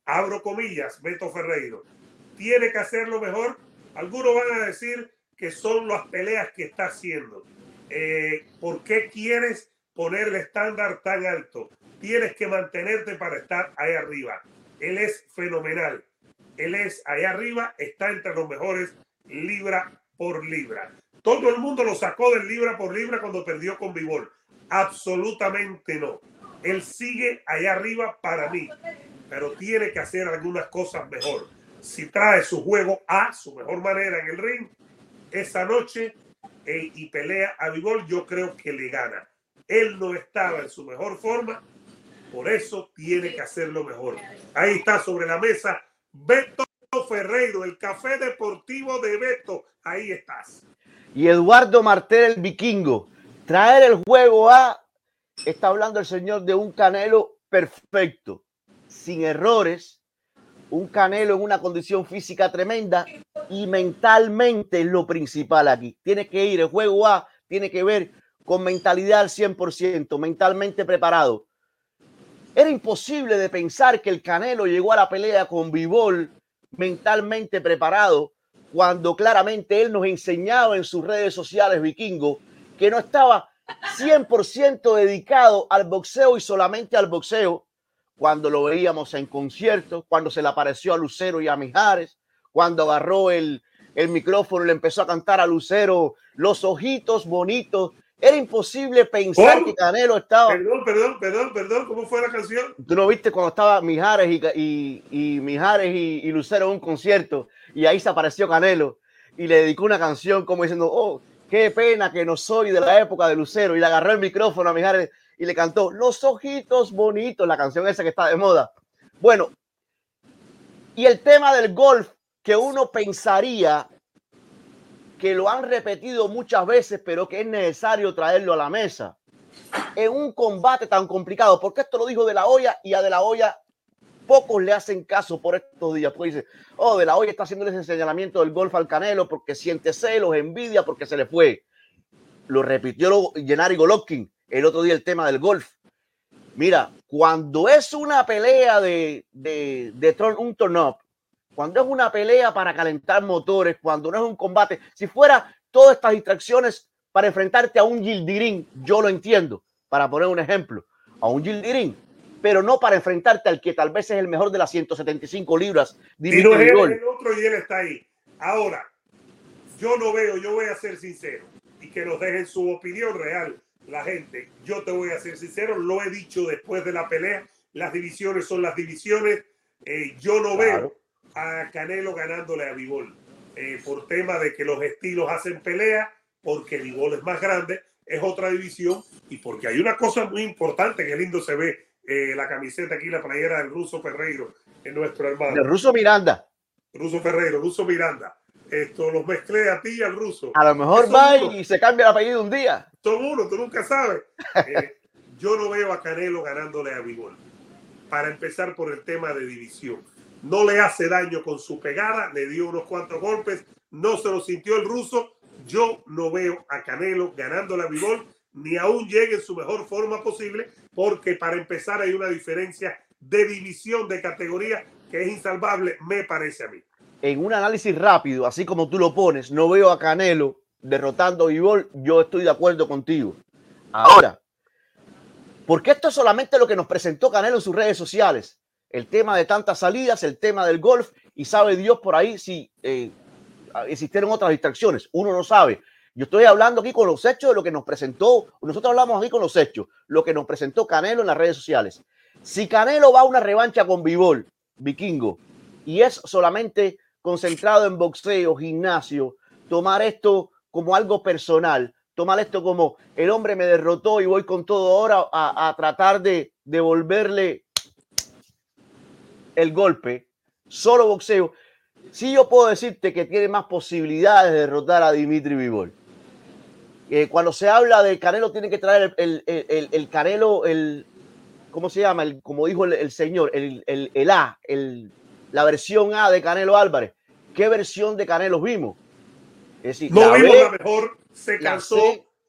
Abro comillas, Beto Ferreiro. Tiene que hacerlo mejor. Algunos van a decir que son las peleas que está haciendo. Eh, ¿Por qué quieres poner el estándar tan alto? Tienes que mantenerte para estar ahí arriba. Él es fenomenal. Él es ahí arriba, está entre los mejores libra por libra. Todo el mundo lo sacó del libra por libra cuando perdió con Vivol. Absolutamente no. Él sigue allá arriba para mí, pero tiene que hacer algunas cosas mejor. Si trae su juego a su mejor manera en el ring, esa noche y pelea a Vivol, yo creo que le gana. Él no estaba en su mejor forma por eso tiene que hacerlo mejor. Ahí está sobre la mesa Beto Ferreiro, el café deportivo de Beto. Ahí estás. Y Eduardo Martel, el vikingo. Traer el juego a. Está hablando el señor de un canelo perfecto, sin errores. Un canelo en una condición física tremenda y mentalmente es lo principal aquí. Tiene que ir el juego A, tiene que ver con mentalidad al 100%, mentalmente preparado era imposible de pensar que el Canelo llegó a la pelea con Vivol mentalmente preparado cuando claramente él nos enseñaba en sus redes sociales, vikingo, que no estaba 100% dedicado al boxeo y solamente al boxeo, cuando lo veíamos en conciertos, cuando se le apareció a Lucero y a Mijares, cuando agarró el, el micrófono y le empezó a cantar a Lucero los ojitos bonitos. Era imposible pensar que Canelo estaba. Perdón, perdón, perdón, perdón. ¿Cómo fue la canción? Tú no viste cuando estaba Mijares y, y, Mijares y, y, Lucero en un concierto y ahí se apareció Canelo y le dedicó una canción como diciendo, oh, qué pena que no soy de la época de Lucero. Y le agarró el micrófono a Mijares y le cantó Los ojitos bonitos, la canción esa que está de moda. Bueno, y el tema del golf que uno pensaría que lo han repetido muchas veces, pero que es necesario traerlo a la mesa en un combate tan complicado, porque esto lo dijo de la olla y a de la olla pocos le hacen caso por estos días, porque dice, oh, de la olla está haciendo ese señalamiento del golf al Canelo porque siente celos, envidia, porque se le fue. Lo repitió Gennady Golovkin el otro día el tema del golf. Mira, cuando es una pelea de, de, de un turn-up, cuando es una pelea para calentar motores, cuando no es un combate, si fuera todas estas distracciones para enfrentarte a un Gildirín, yo lo entiendo, para poner un ejemplo, a un Gildirín, pero no para enfrentarte al que tal vez es el mejor de las 175 libras. Y no es el otro y él está ahí. Ahora, yo no veo, yo voy a ser sincero y que nos dejen su opinión real la gente. Yo te voy a ser sincero, lo he dicho después de la pelea, las divisiones son las divisiones. Eh, yo no veo a Canelo ganándole a Vivol eh, por tema de que los estilos hacen pelea, porque Vivol es más grande, es otra división y porque hay una cosa muy importante que lindo se ve eh, la camiseta aquí, la playera del ruso Ferreiro, en nuestro hermano. El ruso Miranda. Ruso Ferreiro, ruso Miranda. Esto los mezclé a ti y al ruso. A lo mejor va y se cambia el apellido un día. Son uno, tú nunca sabes. Eh, yo no veo a Canelo ganándole a Vivol. Para empezar por el tema de división no le hace daño con su pegada, le dio unos cuantos golpes, no se lo sintió el ruso. Yo no veo a Canelo ganando la Bivol, ni aún llegue en su mejor forma posible, porque para empezar hay una diferencia de división de categoría que es insalvable, me parece a mí. En un análisis rápido, así como tú lo pones, no veo a Canelo derrotando a Bivol, yo estoy de acuerdo contigo. Ahora, porque esto es solamente lo que nos presentó Canelo en sus redes sociales el tema de tantas salidas, el tema del golf, y sabe Dios por ahí si eh, existieron otras distracciones. Uno no sabe. Yo estoy hablando aquí con los hechos de lo que nos presentó, nosotros hablamos aquí con los hechos, lo que nos presentó Canelo en las redes sociales. Si Canelo va a una revancha con Vivol, vikingo, y es solamente concentrado en boxeo, gimnasio, tomar esto como algo personal, tomar esto como el hombre me derrotó y voy con todo ahora a, tratar de devolverle el golpe, solo boxeo, sí yo puedo decirte que tiene más posibilidades de derrotar a Dimitri Vivol. Eh, cuando se habla de Canelo, tiene que traer el, el, el, Canelo, el, ¿cómo se llama? El, como dijo el, señor, el, el, A, el, la versión A de Canelo Álvarez. ¿Qué versión de Canelo vimos? Es decir, no vimos la mejor, se cansó,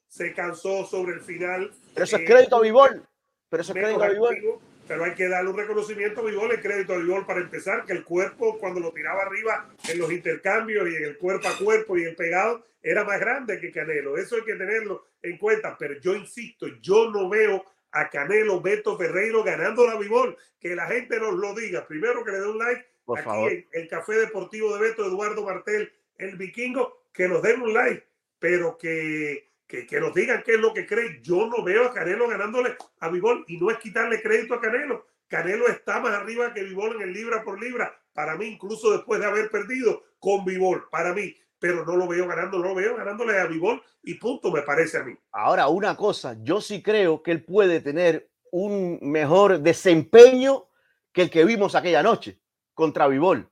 se cansó sobre el final. Pero eso es crédito a Vivol. Pero eso es crédito a Vivol pero hay que darle un reconocimiento a Vivol, el crédito a Vivol para empezar, que el cuerpo cuando lo tiraba arriba en los intercambios y en el cuerpo a cuerpo y el pegado era más grande que Canelo. Eso hay que tenerlo en cuenta, pero yo insisto, yo no veo a Canelo Beto Ferreiro ganando la Vivol, que la gente nos lo diga. Primero que le dé un like Por aquí favor. en el Café Deportivo de Beto Eduardo Martel, el vikingo, que nos den un like, pero que que, nos digan qué es lo que creen. Yo no veo a Canelo ganándole a Vivol y no es quitarle crédito a Canelo. Canelo está más arriba que Vivol en el libra por libra, para mí, incluso después de haber perdido con Vivol, para mí. Pero no lo veo ganando, no lo veo ganándole a Vivol y punto, me parece a mí. Ahora, una cosa, yo sí creo que él puede tener un mejor desempeño que el que vimos aquella noche contra Vivol.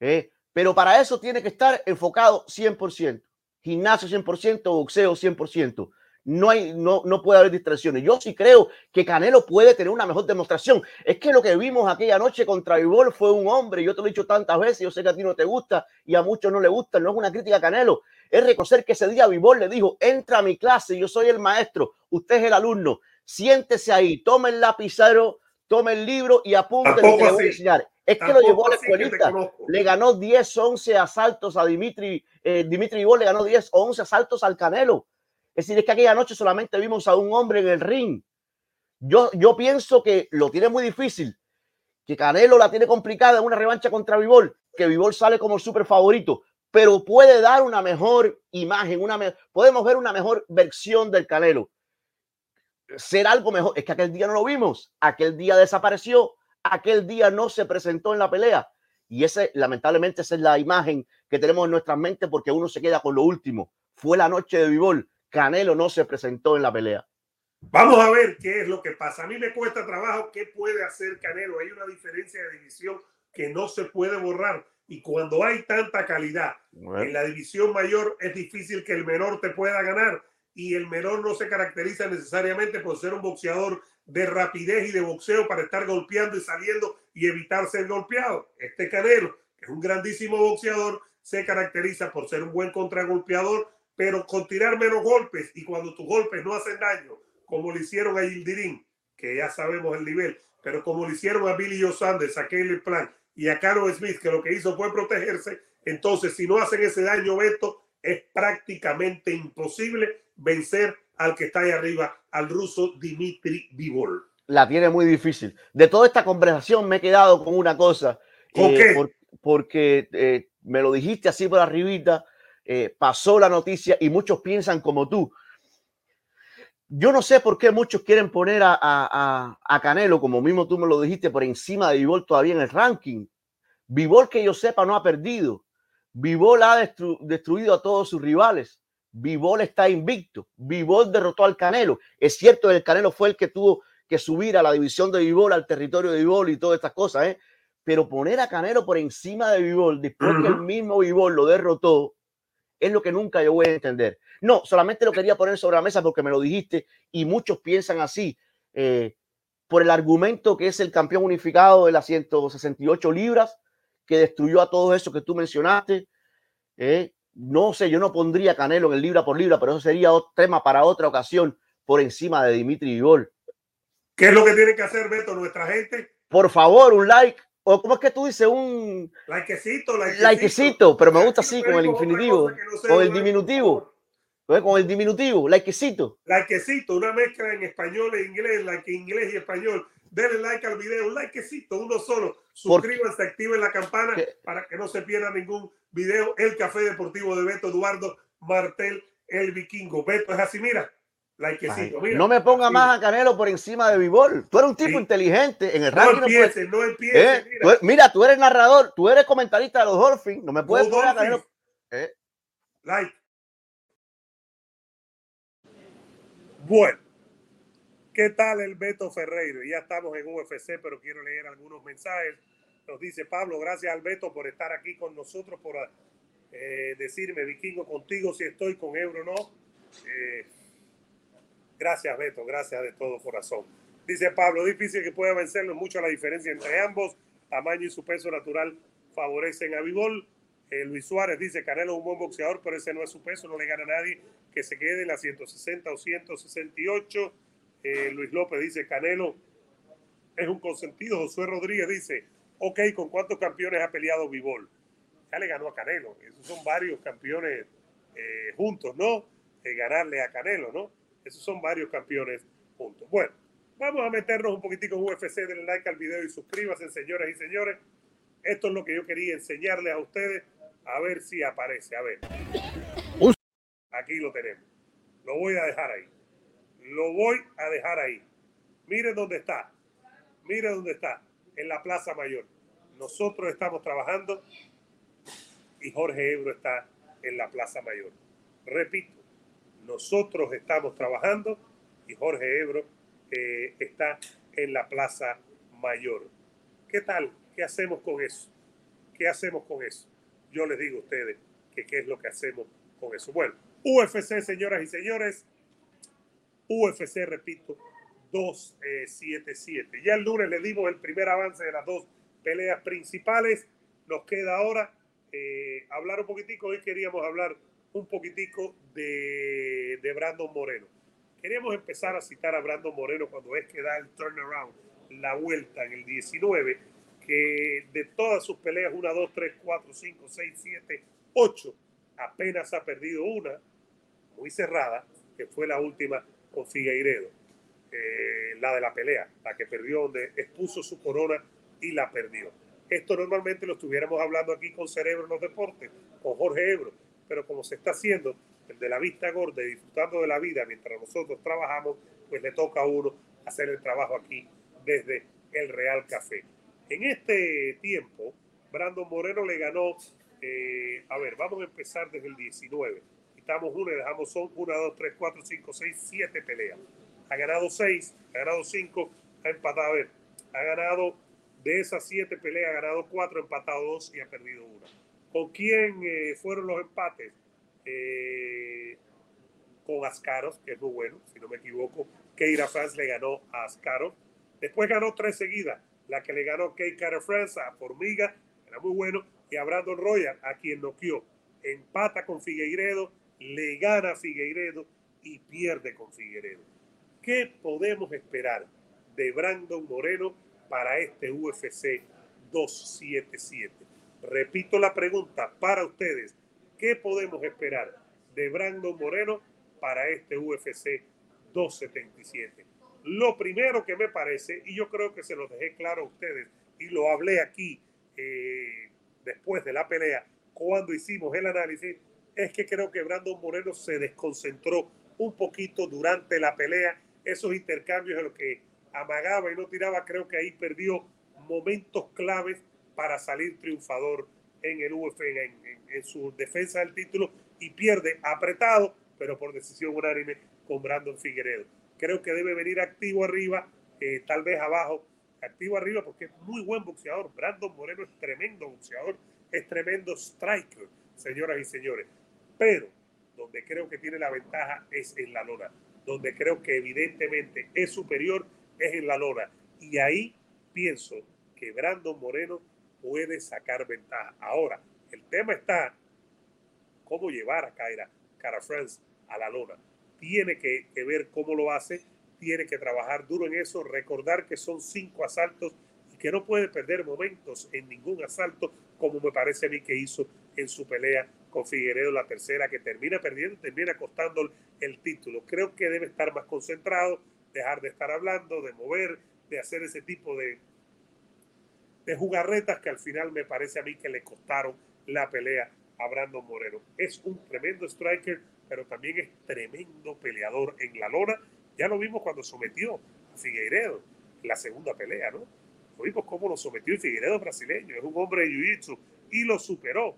¿eh? Pero para eso tiene que estar enfocado 100% gimnasio 100%, boxeo 100%. No, hay, no, no puede haber distracciones. Yo sí creo que Canelo puede tener una mejor demostración. Es que lo que vimos aquella noche contra Vivol fue un hombre. Yo te lo he dicho tantas veces. Yo sé que a ti no te gusta y a muchos no le gusta. No es una crítica a Canelo. Es reconocer que ese día Vivol le dijo: Entra a mi clase. Yo soy el maestro. Usted es el alumno. Siéntese ahí. Tome el lapicero, tome el libro y apunte lo que le voy a enseñar. Es que lo llevó a la escuelita. Le ganó 10, 11 asaltos a Dimitri. Eh, Dimitri Vivol le ganó 10, 11 asaltos al Canelo. Es decir, es que aquella noche solamente vimos a un hombre en el ring. Yo, yo pienso que lo tiene muy difícil, que Canelo la tiene complicada en una revancha contra Vivol, que Vivol sale como súper favorito, pero puede dar una mejor imagen, una podemos ver una mejor versión del Canelo. Ser algo mejor. Es que aquel día no lo vimos, aquel día desapareció, aquel día no se presentó en la pelea. Y ese, lamentablemente, esa es la imagen que tenemos en nuestras mentes porque uno se queda con lo último. Fue la noche de Vivol. Canelo no se presentó en la pelea. Vamos a ver qué es lo que pasa. A mí me cuesta trabajo qué puede hacer Canelo. Hay una diferencia de división que no se puede borrar. Y cuando hay tanta calidad en la división mayor, es difícil que el menor te pueda ganar. Y el menor no se caracteriza necesariamente por ser un boxeador de rapidez y de boxeo para estar golpeando y saliendo y evitar ser golpeado. Este Canelo, que es un grandísimo boxeador, se caracteriza por ser un buen contragolpeador, pero con tirar menos golpes y cuando tus golpes no hacen daño, como le hicieron a Yildirim, que ya sabemos el nivel, pero como le hicieron a Billy Joe Sanders, a Caleb Plan y a Carlos Smith, que lo que hizo fue protegerse, entonces si no hacen ese daño, Beto, es prácticamente imposible vencer al que está ahí arriba, al ruso Dimitri Vivol. La tiene muy difícil. De toda esta conversación me he quedado con una cosa. ¿Por eh, porque eh, me lo dijiste así por arribita, eh, pasó la noticia y muchos piensan como tú. Yo no sé por qué muchos quieren poner a, a, Canelo, como mismo tú me lo dijiste, por encima de Vivol todavía en el ranking. Vivol, que yo sepa, no ha perdido. Vivol ha destruido a todos sus rivales. Vivol está invicto. Vivol derrotó al Canelo. Es cierto que el Canelo fue el que tuvo que subir a la división de Vivol, al territorio de Vivol y todas estas cosas, ¿eh? Pero poner a Canelo por encima de Vivol, después que el mismo Vivol lo derrotó, es lo que nunca yo voy a entender. No, solamente lo quería poner sobre la mesa porque me lo dijiste y muchos piensan así. Eh, por el argumento que es el campeón unificado de las 168 libras, que destruyó a todo eso que tú mencionaste. Eh, no sé, yo no pondría Canelo en el libra por libra, pero eso sería otro tema para otra ocasión por encima de Dimitri Vivol. ¿Qué es lo que tiene que hacer, Beto, nuestra gente? Por favor, un like. O cómo es que tú dices un likecito, likecito, likecito pero me gusta así con el infinitivo, con el diminutivo. Con el diminutivo, likecito. Likecito, una mezcla en español e inglés, like inglés y español. Denle like al video, un likecito, uno solo. Suscríbanse, activen la campana para que no se pierda ningún video. El Café Deportivo de Beto Eduardo Martel, el vikingo. Beto es así, mira. Likecito, mira. No me ponga más a Canelo por encima de Vivol. Tú eres un tipo inteligente en el ranking. No empieces, no, empieces. ¿Eh? Mira. Tú, mira. tú eres narrador, tú eres comentarista de los Dolphins. No me puedes poner a Canelo. ¿Eh? Like. Bueno, ¿qué tal el Beto Ferreiro? Ya estamos en UFC, pero quiero leer algunos mensajes. Nos dice Pablo, gracias al Beto por estar aquí con nosotros, por eh, decirme, vikingo, contigo si estoy, con Euro no. Eh, gracias, Beto, gracias de todo corazón. Dice Pablo, difícil que pueda vencerlo, mucho la diferencia entre ambos, tamaño y su peso natural favorecen a Vivol. Eh, Luis Suárez dice, Canelo es un buen boxeador, pero ese no es su peso, no le gana a nadie que se quede en las 160 o 168. Eh, Luis López dice, Canelo es un consentido. Josué Rodríguez dice, ok, ¿con cuántos campeones ha peleado Vivol? Ya le ganó a Canelo. Esos son varios campeones eh, juntos, ¿no? De ganarle a Canelo, ¿no? Esos son varios campeones juntos. Bueno, vamos a meternos un poquitico en UFC, denle like al video y suscríbanse, señoras y señores. Esto es lo que yo quería enseñarles a ustedes, a ver si aparece. A ver. Aquí lo tenemos. Lo voy a dejar ahí. Lo voy a dejar ahí. Miren dónde está. Miren dónde está. En la Plaza Mayor. Nosotros estamos trabajando y Jorge Ebro está en la Plaza Mayor. Repito, nosotros estamos trabajando y Jorge Ebro eh, está en la Plaza Mayor. ¿Qué tal? ¿Qué hacemos con eso? ¿Qué hacemos con eso? Yo les digo a ustedes que qué es lo que hacemos con eso. Bueno, UFC, señoras y señores. UFC, repito, 277. Ya el lunes le dimos el primer avance de las dos peleas principales. Nos queda ahora eh, hablar un poquitico. Hoy queríamos hablar un poquitico de, de Brandon Moreno. Queríamos empezar a citar a Brandon Moreno cuando es que da el turnaround, la vuelta en el 19. que de todas sus peleas, 1, 2, 3, 4, 5, 6, 7, 8, apenas ha perdido una, muy cerrada, que fue la última con Figueiredo, eh, la de la pelea, la que perdió, donde expuso su corona y la perdió. Esto normalmente lo estuviéramos hablando aquí con Cerebro en los deportes, con Jorge Ebro, pero como se está haciendo el de la vista gorda y disfrutando de la vida mientras nosotros trabajamos, pues le toca a uno hacer el trabajo aquí desde el Real Café. En este tiempo, Brandon Moreno le ganó, eh, a ver, vamos a empezar desde el 19. Quitamos una y dejamos son 1, 2, 3, 4, 5, 6, 7 peleas. Ha ganado 6, ha ganado 5, ha empatado, a ver, ha ganado de esas 7 peleas, ha ganado 4, ha empatado 2 y ha perdido una. ¿Con quién eh, fueron los empates? Eh, con Ascarov, que es muy bueno, si no me equivoco. Keira France le ganó a Ascarov. Después ganó tres seguidas. La que le ganó Keira France a Formiga, era muy bueno. Y a Brandon Royal, a quien noqueó. Empata con Figueiredo, le gana a Figueiredo y pierde con Figueiredo. ¿Qué podemos esperar de Brandon Moreno para este UFC 277? Repito la pregunta para ustedes. ¿Qué podemos esperar de Brandon Moreno para este UFC 277? Lo primero que me parece, y yo creo que se lo dejé claro a ustedes, y lo hablé aquí eh, después de la pelea, cuando hicimos el análisis, es que creo que Brandon Moreno se desconcentró un poquito durante la pelea. Esos intercambios en los que amagaba y no tiraba, creo que ahí perdió momentos claves para salir triunfador en el UFC, en, su defensa del título, y pierde apretado, pero por decisión unánime con Brandon Figueredo. Creo que debe venir activo arriba, eh, tal vez abajo, activo arriba porque es muy buen boxeador. Brandon Moreno es tremendo boxeador, es tremendo striker, señoras y señores. Pero donde creo que tiene la ventaja es en la lona, donde creo que evidentemente es superior es en la lona. Y ahí pienso que Brandon Moreno puede sacar ventaja. Ahora, el tema está cómo llevar a Kaira, Cara France, a la lona. Tiene que, ver cómo lo hace, tiene que trabajar duro en eso, recordar que son cinco asaltos y que no puede perder momentos en ningún asalto, como me parece a mí que hizo en su pelea con Figueredo, la tercera, que termina perdiendo, termina costando el título. Creo que debe estar más concentrado, dejar de estar hablando, de mover, de hacer ese tipo de, de jugarretas que al final me parece a mí que le costaron la pelea a Brandon Moreno. Es un tremendo striker, pero también es tremendo peleador en la lona. Ya lo vimos cuando sometió a Figueiredo la segunda pelea, ¿no? Lo vimos cómo lo sometió el Figueiredo brasileño. Es un hombre de jiu-jitsu y lo superó,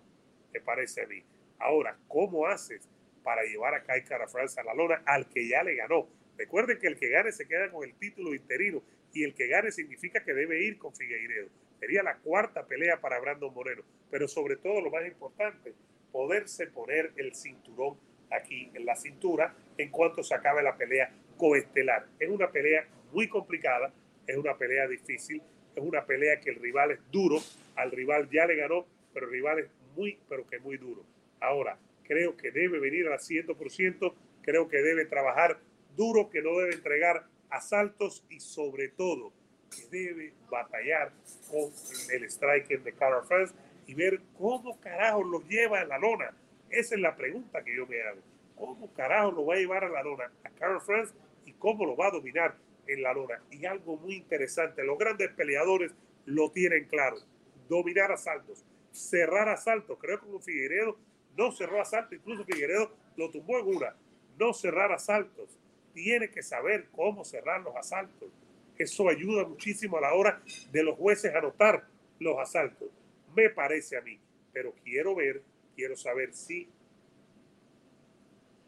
me parece a mí. Ahora, ¿cómo haces para llevar a Kai France a la lona al que ya le ganó? Recuerden que el que gane se queda con el título interino y el que gane significa que debe ir con Figueiredo. Sería la cuarta pelea para Brandon Moreno. Pero sobre todo lo más importante, poderse poner el cinturón aquí en la cintura en cuanto se acabe la pelea coestelar. Es una pelea muy complicada, es una pelea difícil, es una pelea que el rival es duro, al rival ya le ganó, pero el rival es muy, pero que muy duro. Ahora, creo que debe venir al 100%, creo que debe trabajar duro, que no debe entregar asaltos y sobre todo que debe batallar con el striker de Carl France y ver cómo carajo lo lleva a la lona. Esa es la pregunta que yo me hago. ¿Cómo carajo lo va a llevar a la lona a Carl France y cómo lo va a dominar en la lona? Y algo muy interesante, los grandes peleadores lo tienen claro. Dominar asaltos, cerrar asaltos. Creo que Figueredo no cerró asalto, incluso Figueredo lo tumbó en una. No cerrar asaltos. Tiene que saber cómo cerrar los asaltos eso ayuda muchísimo a la hora de los jueces anotar los asaltos, me parece a mí. Pero quiero ver, quiero saber si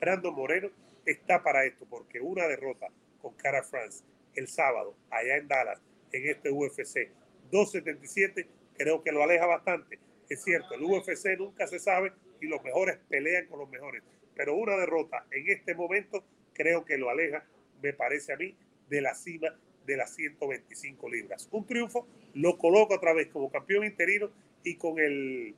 Brandon Moreno está para esto, porque una derrota con Cara France el sábado allá en Dallas, en este UFC 277, creo que lo aleja bastante. Es cierto, el UFC nunca se sabe y los mejores pelean con los mejores, pero una derrota en este momento creo que lo aleja, me parece a mí, de la cima de las 125 libras. Un triunfo lo coloca otra vez como campeón interino y con el,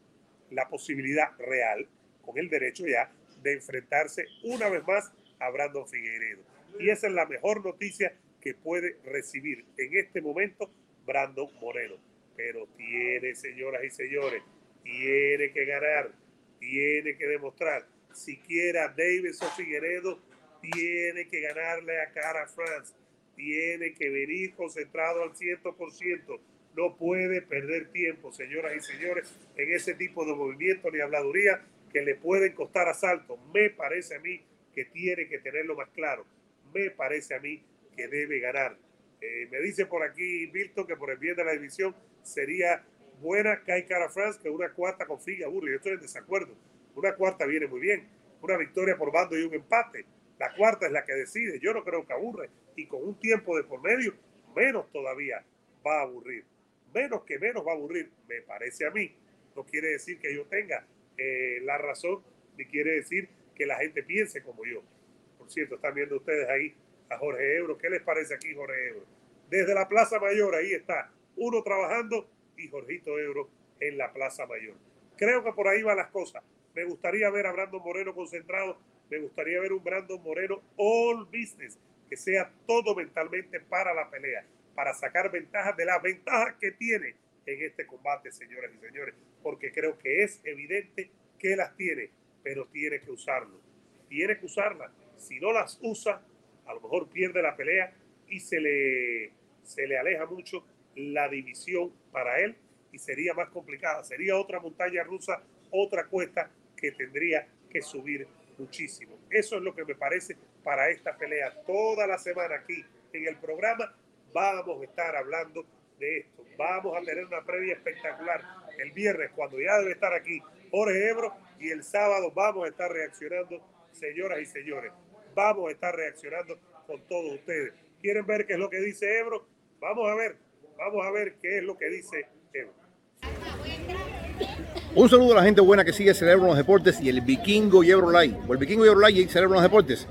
la posibilidad real, con el derecho ya de enfrentarse una vez más a Brandon Figueiredo. Y esa es la mejor noticia que puede recibir en este momento Brandon Moreno. pero tiene, señoras y señores, tiene que ganar, tiene que demostrar. Siquiera Davidson Figueredo tiene que ganarle a Cara France, tiene que venir concentrado al 100%. No puede perder tiempo, señoras y señores, en ese tipo de movimiento ni habladuría que le pueden costar asalto. Me parece a mí que tiene que tenerlo más claro. Me parece a mí que debe ganar. Eh, me dice por aquí Milton que por el bien de la división sería buena Kai Cara France que una cuarta con Figa Burri. Yo estoy en desacuerdo. Una cuarta viene muy bien. Una victoria por bando y un empate. La cuarta es la que decide. Yo no creo que aburre. Y con un tiempo de por medio, menos todavía va a aburrir. Menos que menos va a aburrir, me parece a mí. No quiere decir que yo tenga eh, la razón, ni quiere decir que la gente piense como yo. Por cierto, están viendo ustedes ahí a Jorge Ebro. ¿Qué les parece aquí, Jorge Ebro? Desde la Plaza Mayor, ahí está, uno trabajando y Jorgito Ebro en la Plaza Mayor. Creo que por ahí van las cosas. Me gustaría ver a Brandon Moreno concentrado. Me gustaría ver un Brandon Moreno all business, que sea todo mentalmente para la pelea, para sacar ventajas de las ventajas que tiene en este combate, señoras y señores, porque creo que es evidente que las tiene, pero tiene que usarlo. Tiene que usarlas. Si no las usa, a lo mejor pierde la pelea y se le, se le aleja mucho la división para él y sería más complicada. Sería otra montaña rusa, otra cuesta que tendría que subir muchísimo. Eso es lo que me parece para esta pelea. Toda la semana aquí en el programa vamos a estar hablando de esto. Vamos a tener una previa espectacular el viernes cuando ya debe estar aquí Jorge Ebro y el sábado vamos a estar reaccionando, señoras y señores. Vamos a estar reaccionando con todos ustedes. ¿Quieren ver qué es lo que dice Ebro? Vamos a ver, vamos a ver qué es lo que dice Ebro. Un saludo a la gente buena que sigue Cerebro los Deportes y el Vikingo y Ebro Live. O el Vikingo y Ebro Live y Cerebro los Deportes.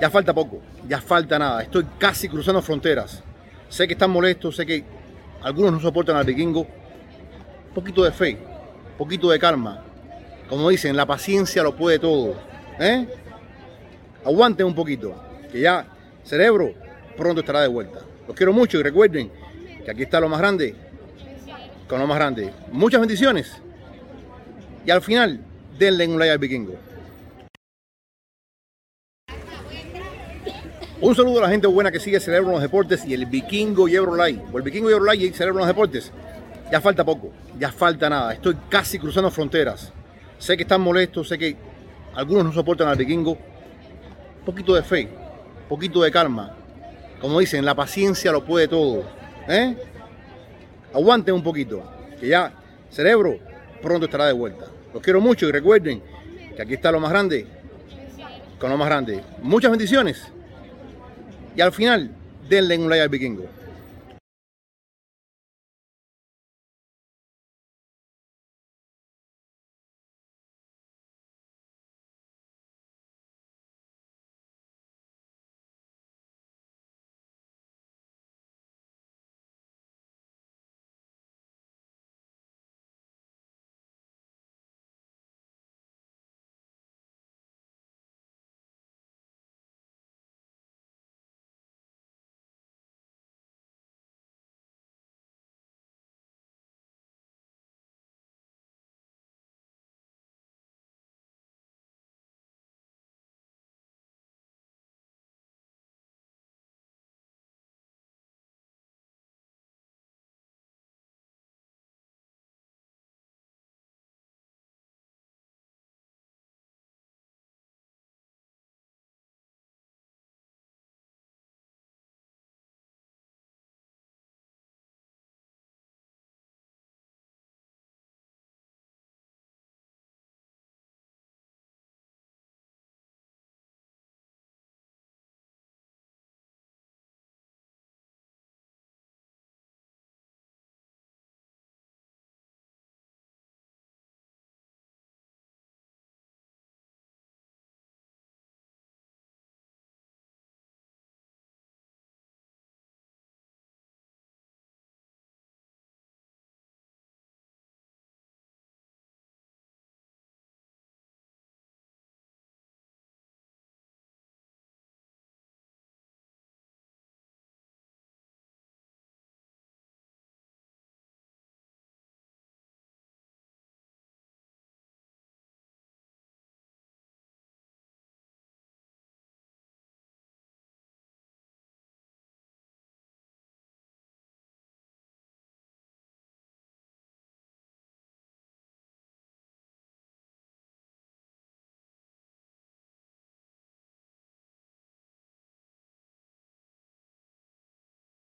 Ya falta poco, ya falta nada. Estoy casi cruzando fronteras. Sé que están molestos, sé que algunos no soportan al Vikingo. Un poquito de fe, un poquito de calma. Como dicen, la paciencia lo puede todo. ¿eh? Aguanten un poquito, que ya Cerebro pronto estará de vuelta. Los quiero mucho y recuerden que aquí está lo más grande con lo más grande. Muchas bendiciones. Y al final, denle un like al vikingo. Un saludo a la gente buena que sigue Cerebro los Deportes y el Vikingo y Ebro Live. O el Vikingo y Ebro Live y Cerebro los Deportes. Ya falta poco, ya falta nada. Estoy casi cruzando fronteras. Sé que están molestos, sé que algunos no soportan al Vikingo. Un poquito de fe, un poquito de calma. Como dicen, la paciencia lo puede todo. ¿Eh? Aguanten un poquito, que ya Cerebro pronto estará de vuelta. Los quiero mucho y recuerden que aquí está lo más grande con lo más grande. Muchas bendiciones. Y al final, denle un like al vikingo.